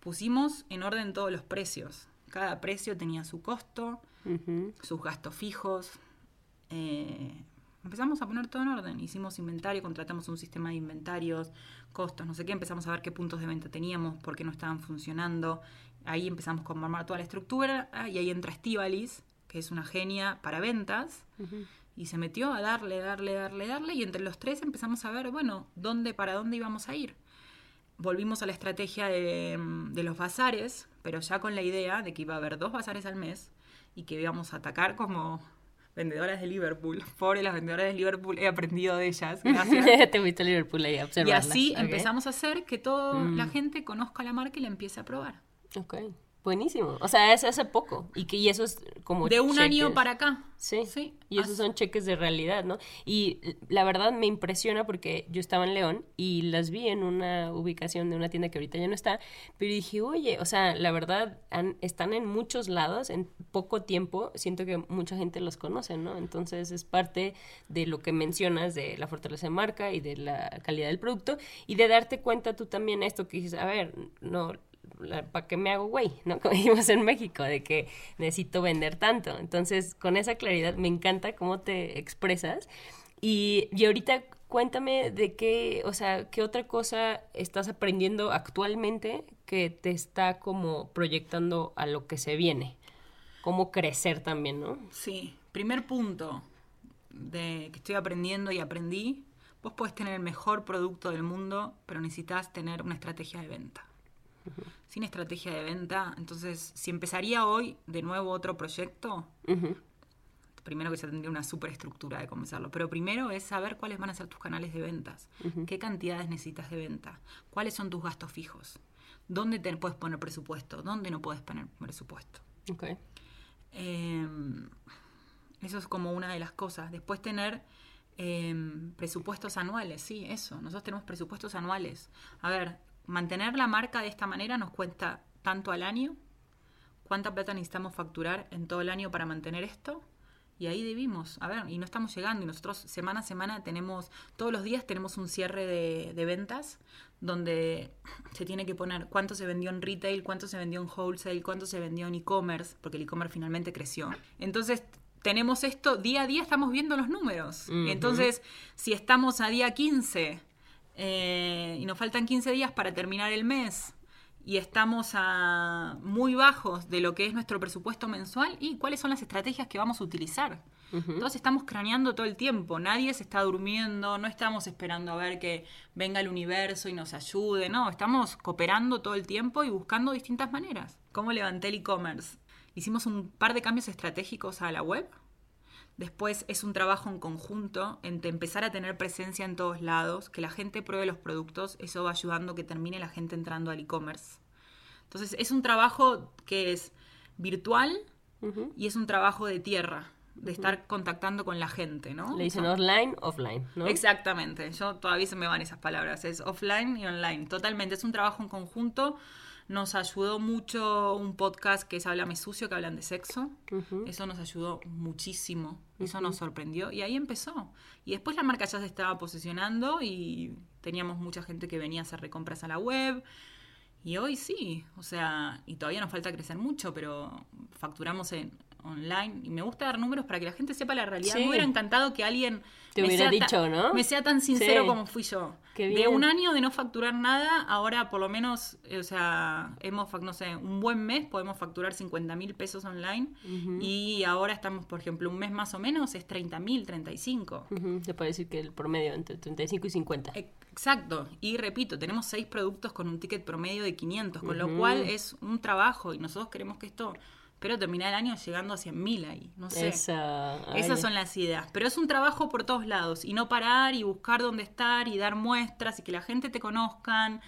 Pusimos en orden todos los precios. Cada precio tenía su costo, sus gastos fijos. Empezamos a poner todo en orden. Hicimos inventario, contratamos un sistema de inventarios, costos, no sé qué. Empezamos a ver qué puntos de venta teníamos, por qué no estaban funcionando. Ahí empezamos con armar toda la estructura. ah, Y ahí entra Estivalis, que es una genia para ventas. Y se metió a darle, darle, darle, darle. Y entre los tres empezamos a ver, bueno, dónde, para dónde íbamos a ir volvimos a la estrategia de, mm, de los bazares, pero ya con la idea de que iba a haber dos bazares al mes y que íbamos a atacar como vendedoras de Liverpool. (laughs) Pobre las vendedoras de Liverpool, he aprendido de ellas. (laughs) Gracias. Te fuiste a Liverpool ahí a y así empezamos a hacer que toda la gente conozca la marca y la empiece a probar. Ok. Buenísimo. O sea, es hace poco. Y que y eso es como. De un año para acá. Sí. Sí. Y esos son cheques de realidad, ¿no? Y la verdad me impresiona porque yo estaba en León y las vi en una ubicación de una tienda que ahorita ya no está, pero dije, oye, o sea, la verdad han- están en muchos lados en poco tiempo. Siento que mucha gente los conoce, ¿no? Entonces es parte de lo que mencionas de la fortaleza de marca y de la calidad del producto y de darte cuenta tú también esto que dices, a ver, no, ¿para qué me hago güey? ¿No? (laughs) Como dijimos en México, de que necesito vender tanto. Entonces, con esa claridad, me encanta cómo te expresas. Y, y ahorita cuéntame de qué, o sea, qué otra cosa estás aprendiendo actualmente que te está como proyectando a lo que se viene. Cómo crecer también, ¿no? Sí. Primer punto de que estoy aprendiendo y aprendí. Vos podés tener el mejor producto del mundo, pero necesitas tener una estrategia de venta. Sin estrategia de venta, entonces, si empezaría hoy de nuevo otro proyecto, primero que se tendría una superestructura de comenzarlo, pero primero es saber cuáles van a ser tus canales de ventas, qué cantidades necesitas de venta, cuáles son tus gastos fijos, dónde te puedes poner presupuesto, dónde no puedes poner presupuesto. Ok. Eh, eso es como una de las cosas. Después tener eh, presupuestos anuales, sí, eso. Nosotros tenemos presupuestos anuales. A ver, mantener la marca de esta manera nos cuesta tanto al año. ¿Cuánta plata necesitamos facturar en todo el año para mantener esto? Y ahí debimos, a ver, y no estamos llegando. Y nosotros semana a semana tenemos, todos los días tenemos un cierre de, de ventas donde se tiene que poner cuánto se vendió en retail, cuánto se vendió en wholesale, cuánto se vendió en e-commerce, porque el e-commerce finalmente creció. Entonces, tenemos esto, día a día estamos viendo los números. Entonces, si estamos a día 15 eh, y nos faltan 15 días para terminar el mes y estamos a muy bajos de lo que es nuestro presupuesto mensual, ¿y cuáles son las estrategias que vamos a utilizar? Entonces estamos craneando todo el tiempo, nadie se está durmiendo, no estamos esperando a ver que venga el universo y nos ayude, no, estamos cooperando todo el tiempo y buscando distintas maneras. ¿Cómo levanté el e-commerce? Hicimos un par de cambios estratégicos a la web. Después es un trabajo en conjunto entre empezar a tener presencia en todos lados, que la gente pruebe los productos, eso va ayudando que termine la gente entrando al e-commerce. Entonces es un trabajo que es virtual y es un trabajo de tierra, de estar contactando con la gente, ¿no? Le dicen O sea, offline, offline, ¿no? Exactamente, yo todavía se me van esas palabras, es offline y online, totalmente, es un trabajo en conjunto. Nos ayudó mucho un podcast que es Háblame Sucio, que hablan de sexo. Eso nos ayudó muchísimo. Eso nos sorprendió. Y ahí empezó. Y después la marca ya se estaba posicionando y teníamos mucha gente que venía a hacer recompras a la web. Y hoy sí, o sea, y todavía nos falta crecer mucho, pero facturamos en online. Y me gusta dar números para que la gente sepa la realidad. Sí. Me hubiera encantado que alguien Te me hubiera sea dicho, ¿no? me sea tan sincero Sí. como fui yo. De un año de no facturar nada, ahora por lo menos, eh, o sea, hemos, no sé, un buen mes podemos facturar 50 mil pesos online y ahora estamos, por ejemplo, un mes más o menos es 30 mil, 35. Ujú, Se puede decir que el promedio entre 35 y 50. Exacto, y repito, tenemos seis productos con un ticket promedio de 500, con lo cual es un trabajo y nosotros queremos que esto, pero terminar el año llegando a 100 mil ahí, no sé. Esa, Esas son las ideas. Pero es un trabajo por todos lados. Y no parar y buscar dónde estar y dar muestras y que la gente te conozcan.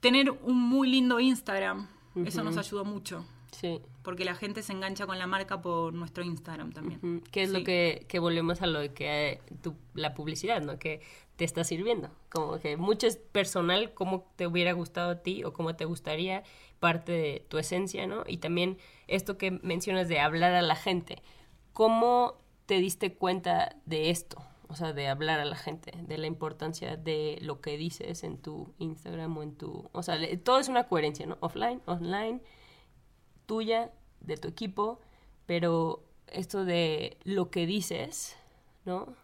Tener un muy lindo Instagram. Eso nos ayudó mucho. Sí. Porque la gente se engancha con la marca por nuestro Instagram también. Ujú, Que es lo Sí. que, que volvemos a lo que eh, tu- la publicidad, ¿no? Que te está sirviendo. Como que mucho es personal, cómo te hubiera gustado a ti o cómo te gustaría, parte de tu esencia, ¿no? Y también esto que mencionas de hablar a la gente. ¿Cómo te diste cuenta de esto? O sea, de hablar a la gente, de la importancia de lo que dices en tu Instagram o en tu... O sea, le- todo es una coherencia, ¿no? Offline, online, tuya, de tu equipo, pero esto de lo que dices, ¿no?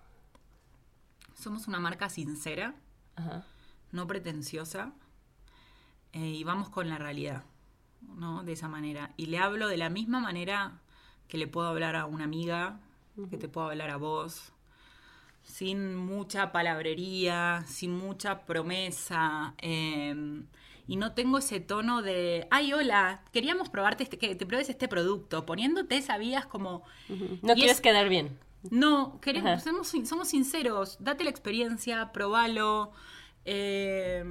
Somos una marca sincera, Ajá. no pretenciosa. Eh, y vamos con la realidad, ¿no? De esa manera. Y le hablo de la misma manera que le puedo hablar a una amiga, que te puedo hablar a vos, sin mucha palabrería, sin mucha promesa. eh, y no tengo ese tono de, ay, hola, queríamos probarte este, que te pruebes este producto, poniéndote esa vías como... No quieres es- quedar bien. no, queremos, somos, somos sinceros, date la experiencia, probalo. eh,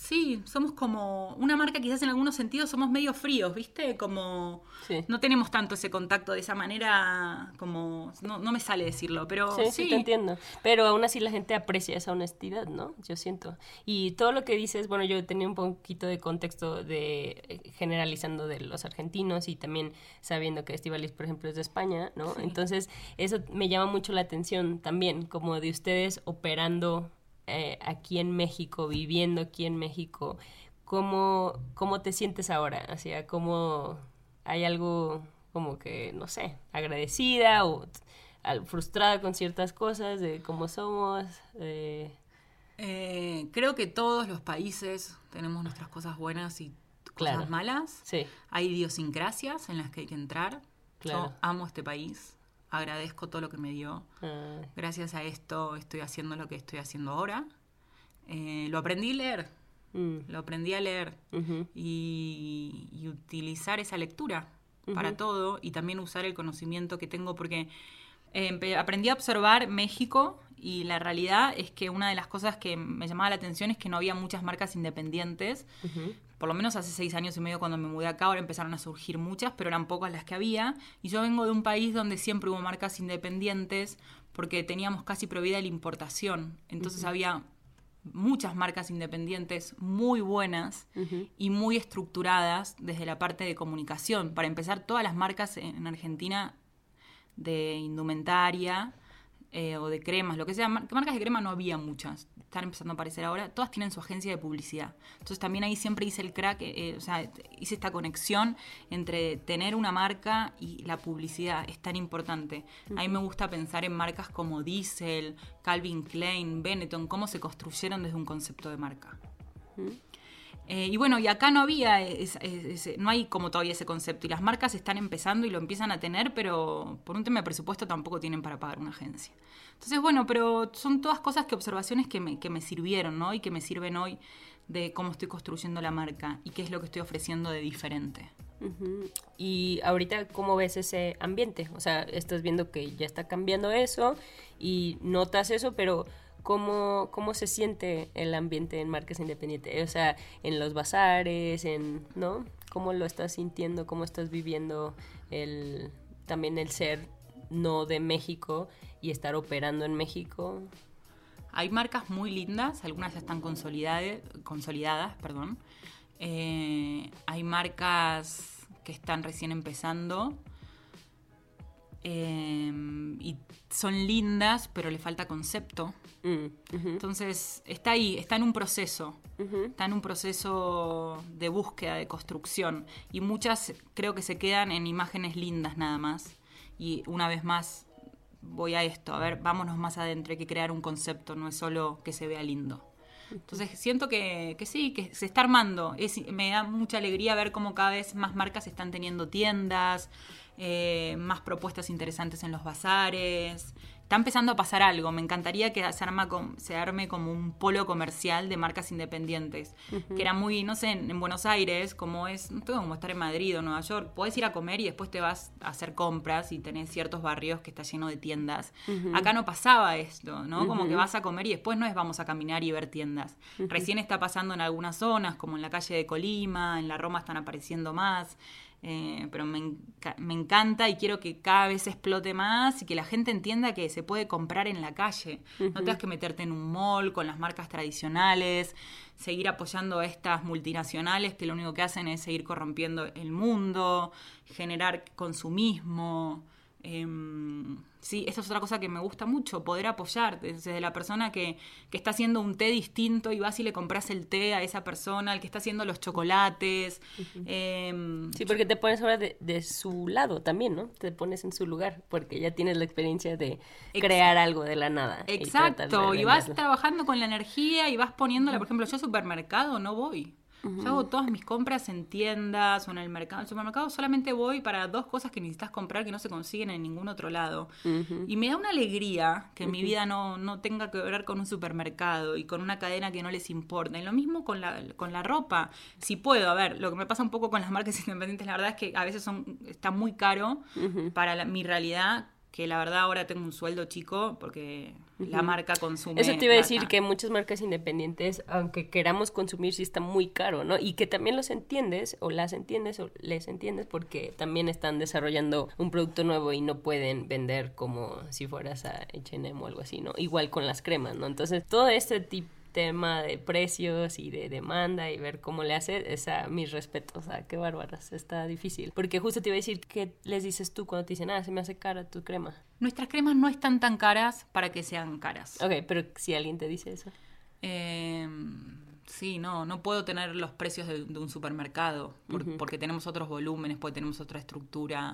Sí, somos como una marca, quizás en algunos sentidos somos medio fríos, ¿viste? Como Sí. no tenemos tanto ese contacto de esa manera, como no, no me sale decirlo, pero Sí, sí, sí, te entiendo. Pero aún así la gente aprecia esa honestidad, ¿no? Yo siento. Y todo lo que dices, bueno, yo tenía un poquito de contexto de eh, generalizando de los argentinos y también sabiendo que Estivalis, por ejemplo, es de España, ¿no? Entonces, eso me llama mucho la atención también, como de ustedes operando eh, aquí en México, viviendo aquí en México. ¿Cómo, cómo te sientes ahora? O sea, ¿cómo hay algo como que, no sé, agradecida o frustrada con ciertas cosas de cómo somos? eh, Eh, creo que todos los países tenemos nuestras cosas buenas y cosas Claro. malas. sí, Hay idiosincrasias en las que hay que entrar. Claro. Yo amo este país, agradezco todo lo que me dio. ah, Gracias a esto estoy haciendo lo que estoy haciendo ahora. Eh, lo aprendí a leer, mm, lo aprendí a leer y, y utilizar esa lectura para todo y también usar el conocimiento que tengo porque eh, aprendí a observar México y la realidad es que una de las cosas que me llamaba la atención es que no había muchas marcas independientes. Por lo menos hace seis años y medio cuando me mudé acá, ahora empezaron a surgir muchas, pero eran pocas las que había. Y yo vengo de un país donde siempre hubo marcas independientes porque teníamos casi prohibida la importación. Entonces había muchas marcas independientes muy buenas y muy estructuradas desde la parte de comunicación. Para empezar, todas las marcas en Argentina de indumentaria eh, o de cremas, lo que sea, mar- marcas de crema no había muchas, están empezando a aparecer ahora, todas tienen su agencia de publicidad. Entonces también ahí siempre hice el crack, eh, o sea, hice esta conexión entre tener una marca y la publicidad, es tan importante. A mí me gusta pensar en marcas como Diesel, Calvin Klein, Benetton, cómo se construyeron desde un concepto de marca. Eh, y bueno, y acá no había, no hay como todavía ese concepto. Y las marcas están empezando y lo empiezan a tener, pero por un tema de presupuesto tampoco tienen para pagar una agencia. Entonces, bueno, pero son todas cosas que observaciones que me, que me sirvieron, ¿no? Y que me sirven hoy de cómo estoy construyendo la marca y qué es lo que estoy ofreciendo de diferente. Y ahorita, ¿cómo ves ese ambiente? O sea, estás viendo que ya está cambiando eso y notas eso, pero ¿cómo, cómo se siente el ambiente en marcas independientes? O sea, en los bazares, en, ¿no? ¿Cómo lo estás sintiendo? ¿Cómo estás viviendo el, también el ser no de México y estar operando en México? Hay marcas muy lindas, algunas ya están consolidadas, perdón. Eh, hay marcas que están recién empezando eh, y son lindas, pero le falta concepto. Mm, Entonces está ahí, está en un proceso, está en un proceso de búsqueda, de construcción. Y muchas creo que se quedan en imágenes lindas nada más. Y una vez más voy a esto, a ver, vámonos más adentro, hay que crear un concepto, no es solo que se vea lindo. Entonces siento que, que sí, que se está armando. Es, me da mucha alegría ver cómo cada vez más marcas están teniendo tiendas, eh, más propuestas interesantes en los bazares. Está empezando a pasar algo. Me encantaría que se, arma se arme como un polo comercial de marcas independientes. Que era muy, no sé, en, en Buenos Aires, como es, no tengo como estar en Madrid o Nueva York. Podés ir a comer y después te vas a hacer compras y tenés ciertos barrios que está lleno de tiendas. Acá no pasaba esto, ¿no? Como que vas a comer y después no es vamos a caminar y ver tiendas. Recién está pasando en algunas zonas, como en la calle de Colima, en la Roma están apareciendo más. Eh, pero me, enca- me encanta y quiero que cada vez explote más y que la gente entienda que se puede comprar en la calle. No tengas que meterte en un mall con las marcas tradicionales, seguir apoyando a estas multinacionales que lo único que hacen es seguir corrompiendo el mundo, generar consumismo. Em, sí, esa es otra cosa que me gusta mucho, poder apoyar desde la persona que, que está haciendo un té distinto y vas y le compras el té a esa persona, el que está haciendo los chocolates. Em, Sí, porque te pones ahora de, de su lado también, ¿no? Te pones en su lugar, porque ya tienes la experiencia de crear algo de la nada. y Exacto, y vas venderlo. trabajando con la energía y vas poniéndola, por ejemplo, yo al supermercado no voy. Yo hago todas mis compras en tiendas o en el mercado. En el supermercado solamente voy para dos cosas que necesitas comprar que no se consiguen en ningún otro lado. Y me da una alegría que mi vida no, no tenga que ver con un supermercado y con una cadena que no les importa. Y lo mismo con la, con la ropa. Si puedo, a ver, lo que me pasa un poco con las marcas (laughs) independientes, la verdad es que a veces son está muy caro para la- mi realidad que la verdad ahora tengo un sueldo chico porque la marca consume. Eso te iba a decir que muchas marcas independientes, aunque queramos consumir, sí está muy caro, ¿no? Y que también los entiendes, o las entiendes, o les entiendes, porque también están desarrollando un producto nuevo y no pueden vender como si fueras a H&M o algo así, ¿no? Igual con las cremas, ¿no? Entonces, todo este tipo tema de precios y de demanda y ver cómo le hace, esa mis respetos, o sea, qué bárbaras, está difícil. Porque justo te iba a decir, ¿qué les dices tú cuando te dicen, ah, se me hace cara tu crema? Nuestras cremas no están tan caras para que sean caras. Ok, pero si alguien te dice eso. Eh, sí, no, no puedo tener los precios de, de un supermercado por- porque tenemos otros volúmenes, porque tenemos otra estructura.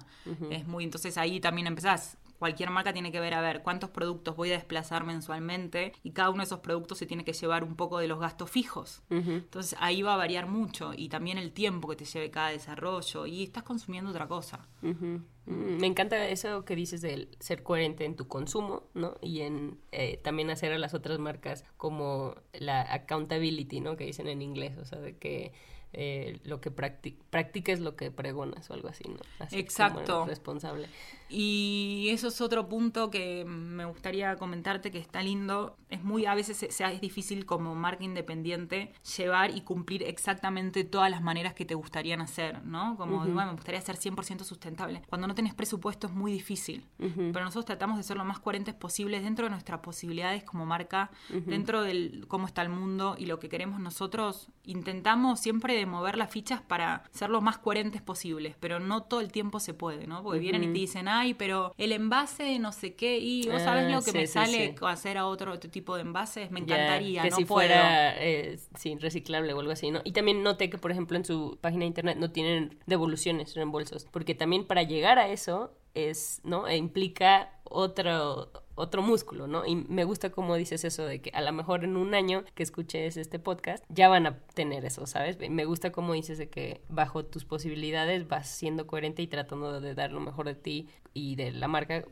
Es muy, entonces ahí también empezás. Cualquier marca tiene que ver a ver cuántos productos voy a desplazar mensualmente y cada uno de esos productos se tiene que llevar un poco de los gastos fijos. Entonces ahí va a variar mucho y también el tiempo que te lleve cada desarrollo y estás consumiendo otra cosa. Mm, Me encanta eso que dices de ser coherente en tu consumo, ¿no? Y en eh, también hacer a las otras marcas como la accountability, ¿no? Que dicen en inglés, o sea, de que eh, lo que practi- practiques lo que pregonas o algo así, ¿no? Así como Exacto. responsable. Y eso es otro punto que me gustaría comentarte que está lindo. Es muy, a veces es difícil como marca independiente llevar y cumplir exactamente todas las maneras que te gustarían hacer, ¿no? Como, bueno, me gustaría ser 100% sustentable. Cuando no tenés presupuesto es muy difícil. Pero nosotros tratamos de ser lo más coherentes posibles dentro de nuestras posibilidades como marca, dentro del cómo está el mundo y lo que queremos nosotros. Intentamos siempre de mover las fichas para ser lo más coherentes posibles, pero no todo el tiempo se puede, ¿no? Porque vienen y te dicen, ay, pero el envase no sé qué, y vos sabés Ah, lo que sí, me sí, sale sí. hacer a otro tipo de envases, me Ya, encantaría, que no si puedo. fuera eh, sí, reciclable o algo así, ¿no? Y también noté que, por ejemplo, en su página de internet no tienen devoluciones, reembolsos, porque también para llegar a eso es, ¿no? E implica otro otro músculo, ¿no? Y me gusta como dices eso de que a lo mejor en un año que escuches este podcast ya van a tener eso, ¿sabes? Me gusta como dices de que bajo tus posibilidades vas siendo coherente y tratando de dar lo mejor de ti y de la marca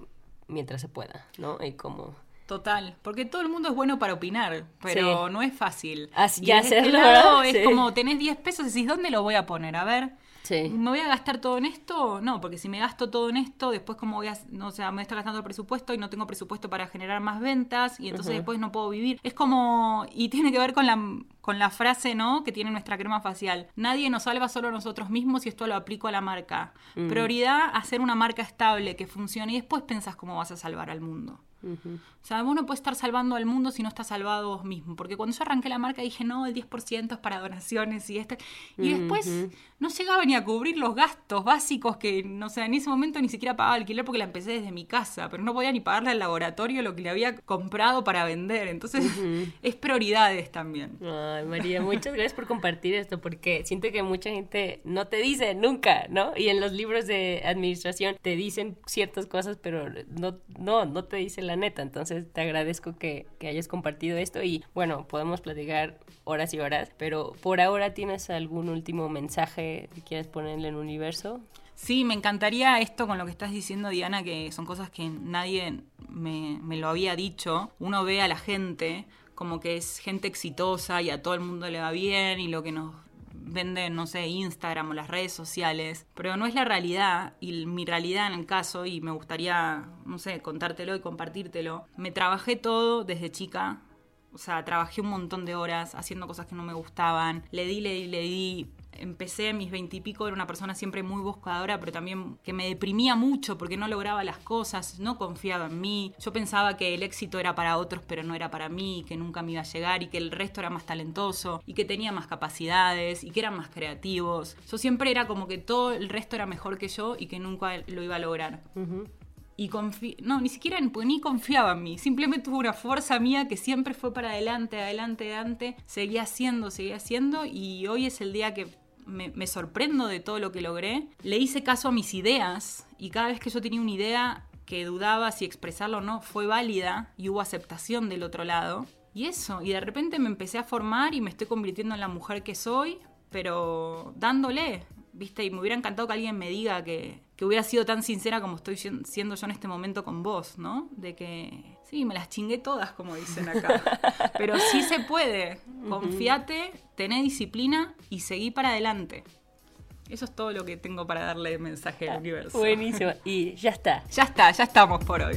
mientras se pueda, ¿no? Y como Total, porque todo el mundo es bueno para opinar, pero Sí. no es fácil. Así- y ya desde este es Sí. como tenés 10 pesos y decís, ¿dónde lo voy a poner? A ver, Sí. ¿me voy a gastar todo en esto? No, porque si me gasto todo en esto, después como voy a, no sé, me voy a estar gastando el presupuesto y no tengo presupuesto para generar más ventas y entonces después no puedo vivir. Es como, y tiene que ver con la, con la frase, ¿no? Que tiene nuestra crema facial. Nadie nos salva solo nosotros mismos y esto lo aplico a la marca. Prioridad, hacer una marca estable que funcione y después pensás cómo vas a salvar al mundo. O sea, vos no puedes estar salvando al mundo si no estás salvado vos mismo. Porque cuando yo arranqué la marca dije, no, el 10% es para donaciones y este. Y después no llegaba ni a cubrir los gastos básicos que, no sé, en ese momento ni siquiera pagaba alquiler porque la empecé desde mi casa. Pero no podía ni pagarle al laboratorio lo que le había comprado para vender. Entonces, es prioridades también. Ay, María, muchas gracias por compartir esto, porque siento que mucha gente no te dice nunca, ¿no? Y en los libros de administración te dicen ciertas cosas, pero no, no, no te dicen la neta. Entonces te agradezco que, que hayas compartido esto y bueno, podemos platicar horas y horas, pero por ahora tienes algún último mensaje que quieras ponerle en universo. Sí, me encantaría esto con lo que estás diciendo, Diana, que son cosas que nadie me, me lo había dicho. Uno ve a la gente como que es gente exitosa y a todo el mundo le va bien y lo que nos venden, no sé, Instagram o las redes sociales, pero no es la realidad y mi realidad en el caso y me gustaría, no sé, contártelo y compartírtelo. Me trabajé todo desde chica, o sea, trabajé un montón de horas haciendo cosas que no me gustaban. Le di, le di, le di. Empecé a mis veintipico, era una persona siempre muy buscadora, pero también que me deprimía mucho porque no lograba las cosas, no confiaba en mí. Yo pensaba que el éxito era para otros, pero no era para mí, que nunca me iba a llegar y que el resto era más talentoso y que tenía más capacidades y que eran más creativos. Yo siempre era como que todo el resto era mejor que yo y que nunca lo iba a lograr y confi no, ni siquiera pues, ni confiaba en mí, simplemente tuve una fuerza mía que siempre fue para adelante, adelante, adelante, seguía haciendo, seguía haciendo y hoy es el día que me, sorprendo de todo lo que logré. Le hice caso a mis ideas y cada vez que yo tenía una idea que dudaba si expresarla o no fue válida y hubo aceptación del otro lado. Y eso, y de repente me empecé a formar y me estoy convirtiendo en la mujer que soy, pero dándole, ¿viste? Y me hubiera encantado que alguien me diga que, que hubiera sido tan sincera como estoy sien- siendo yo en este momento con vos, ¿no? De que, sí, me las chingué todas, como dicen acá. (laughs) Pero sí se puede. Confiate, tené disciplina y seguí para adelante. Eso es todo lo que tengo para darle mensaje al universo. Buenísimo. Y ya está. Ya está, ya estamos por hoy.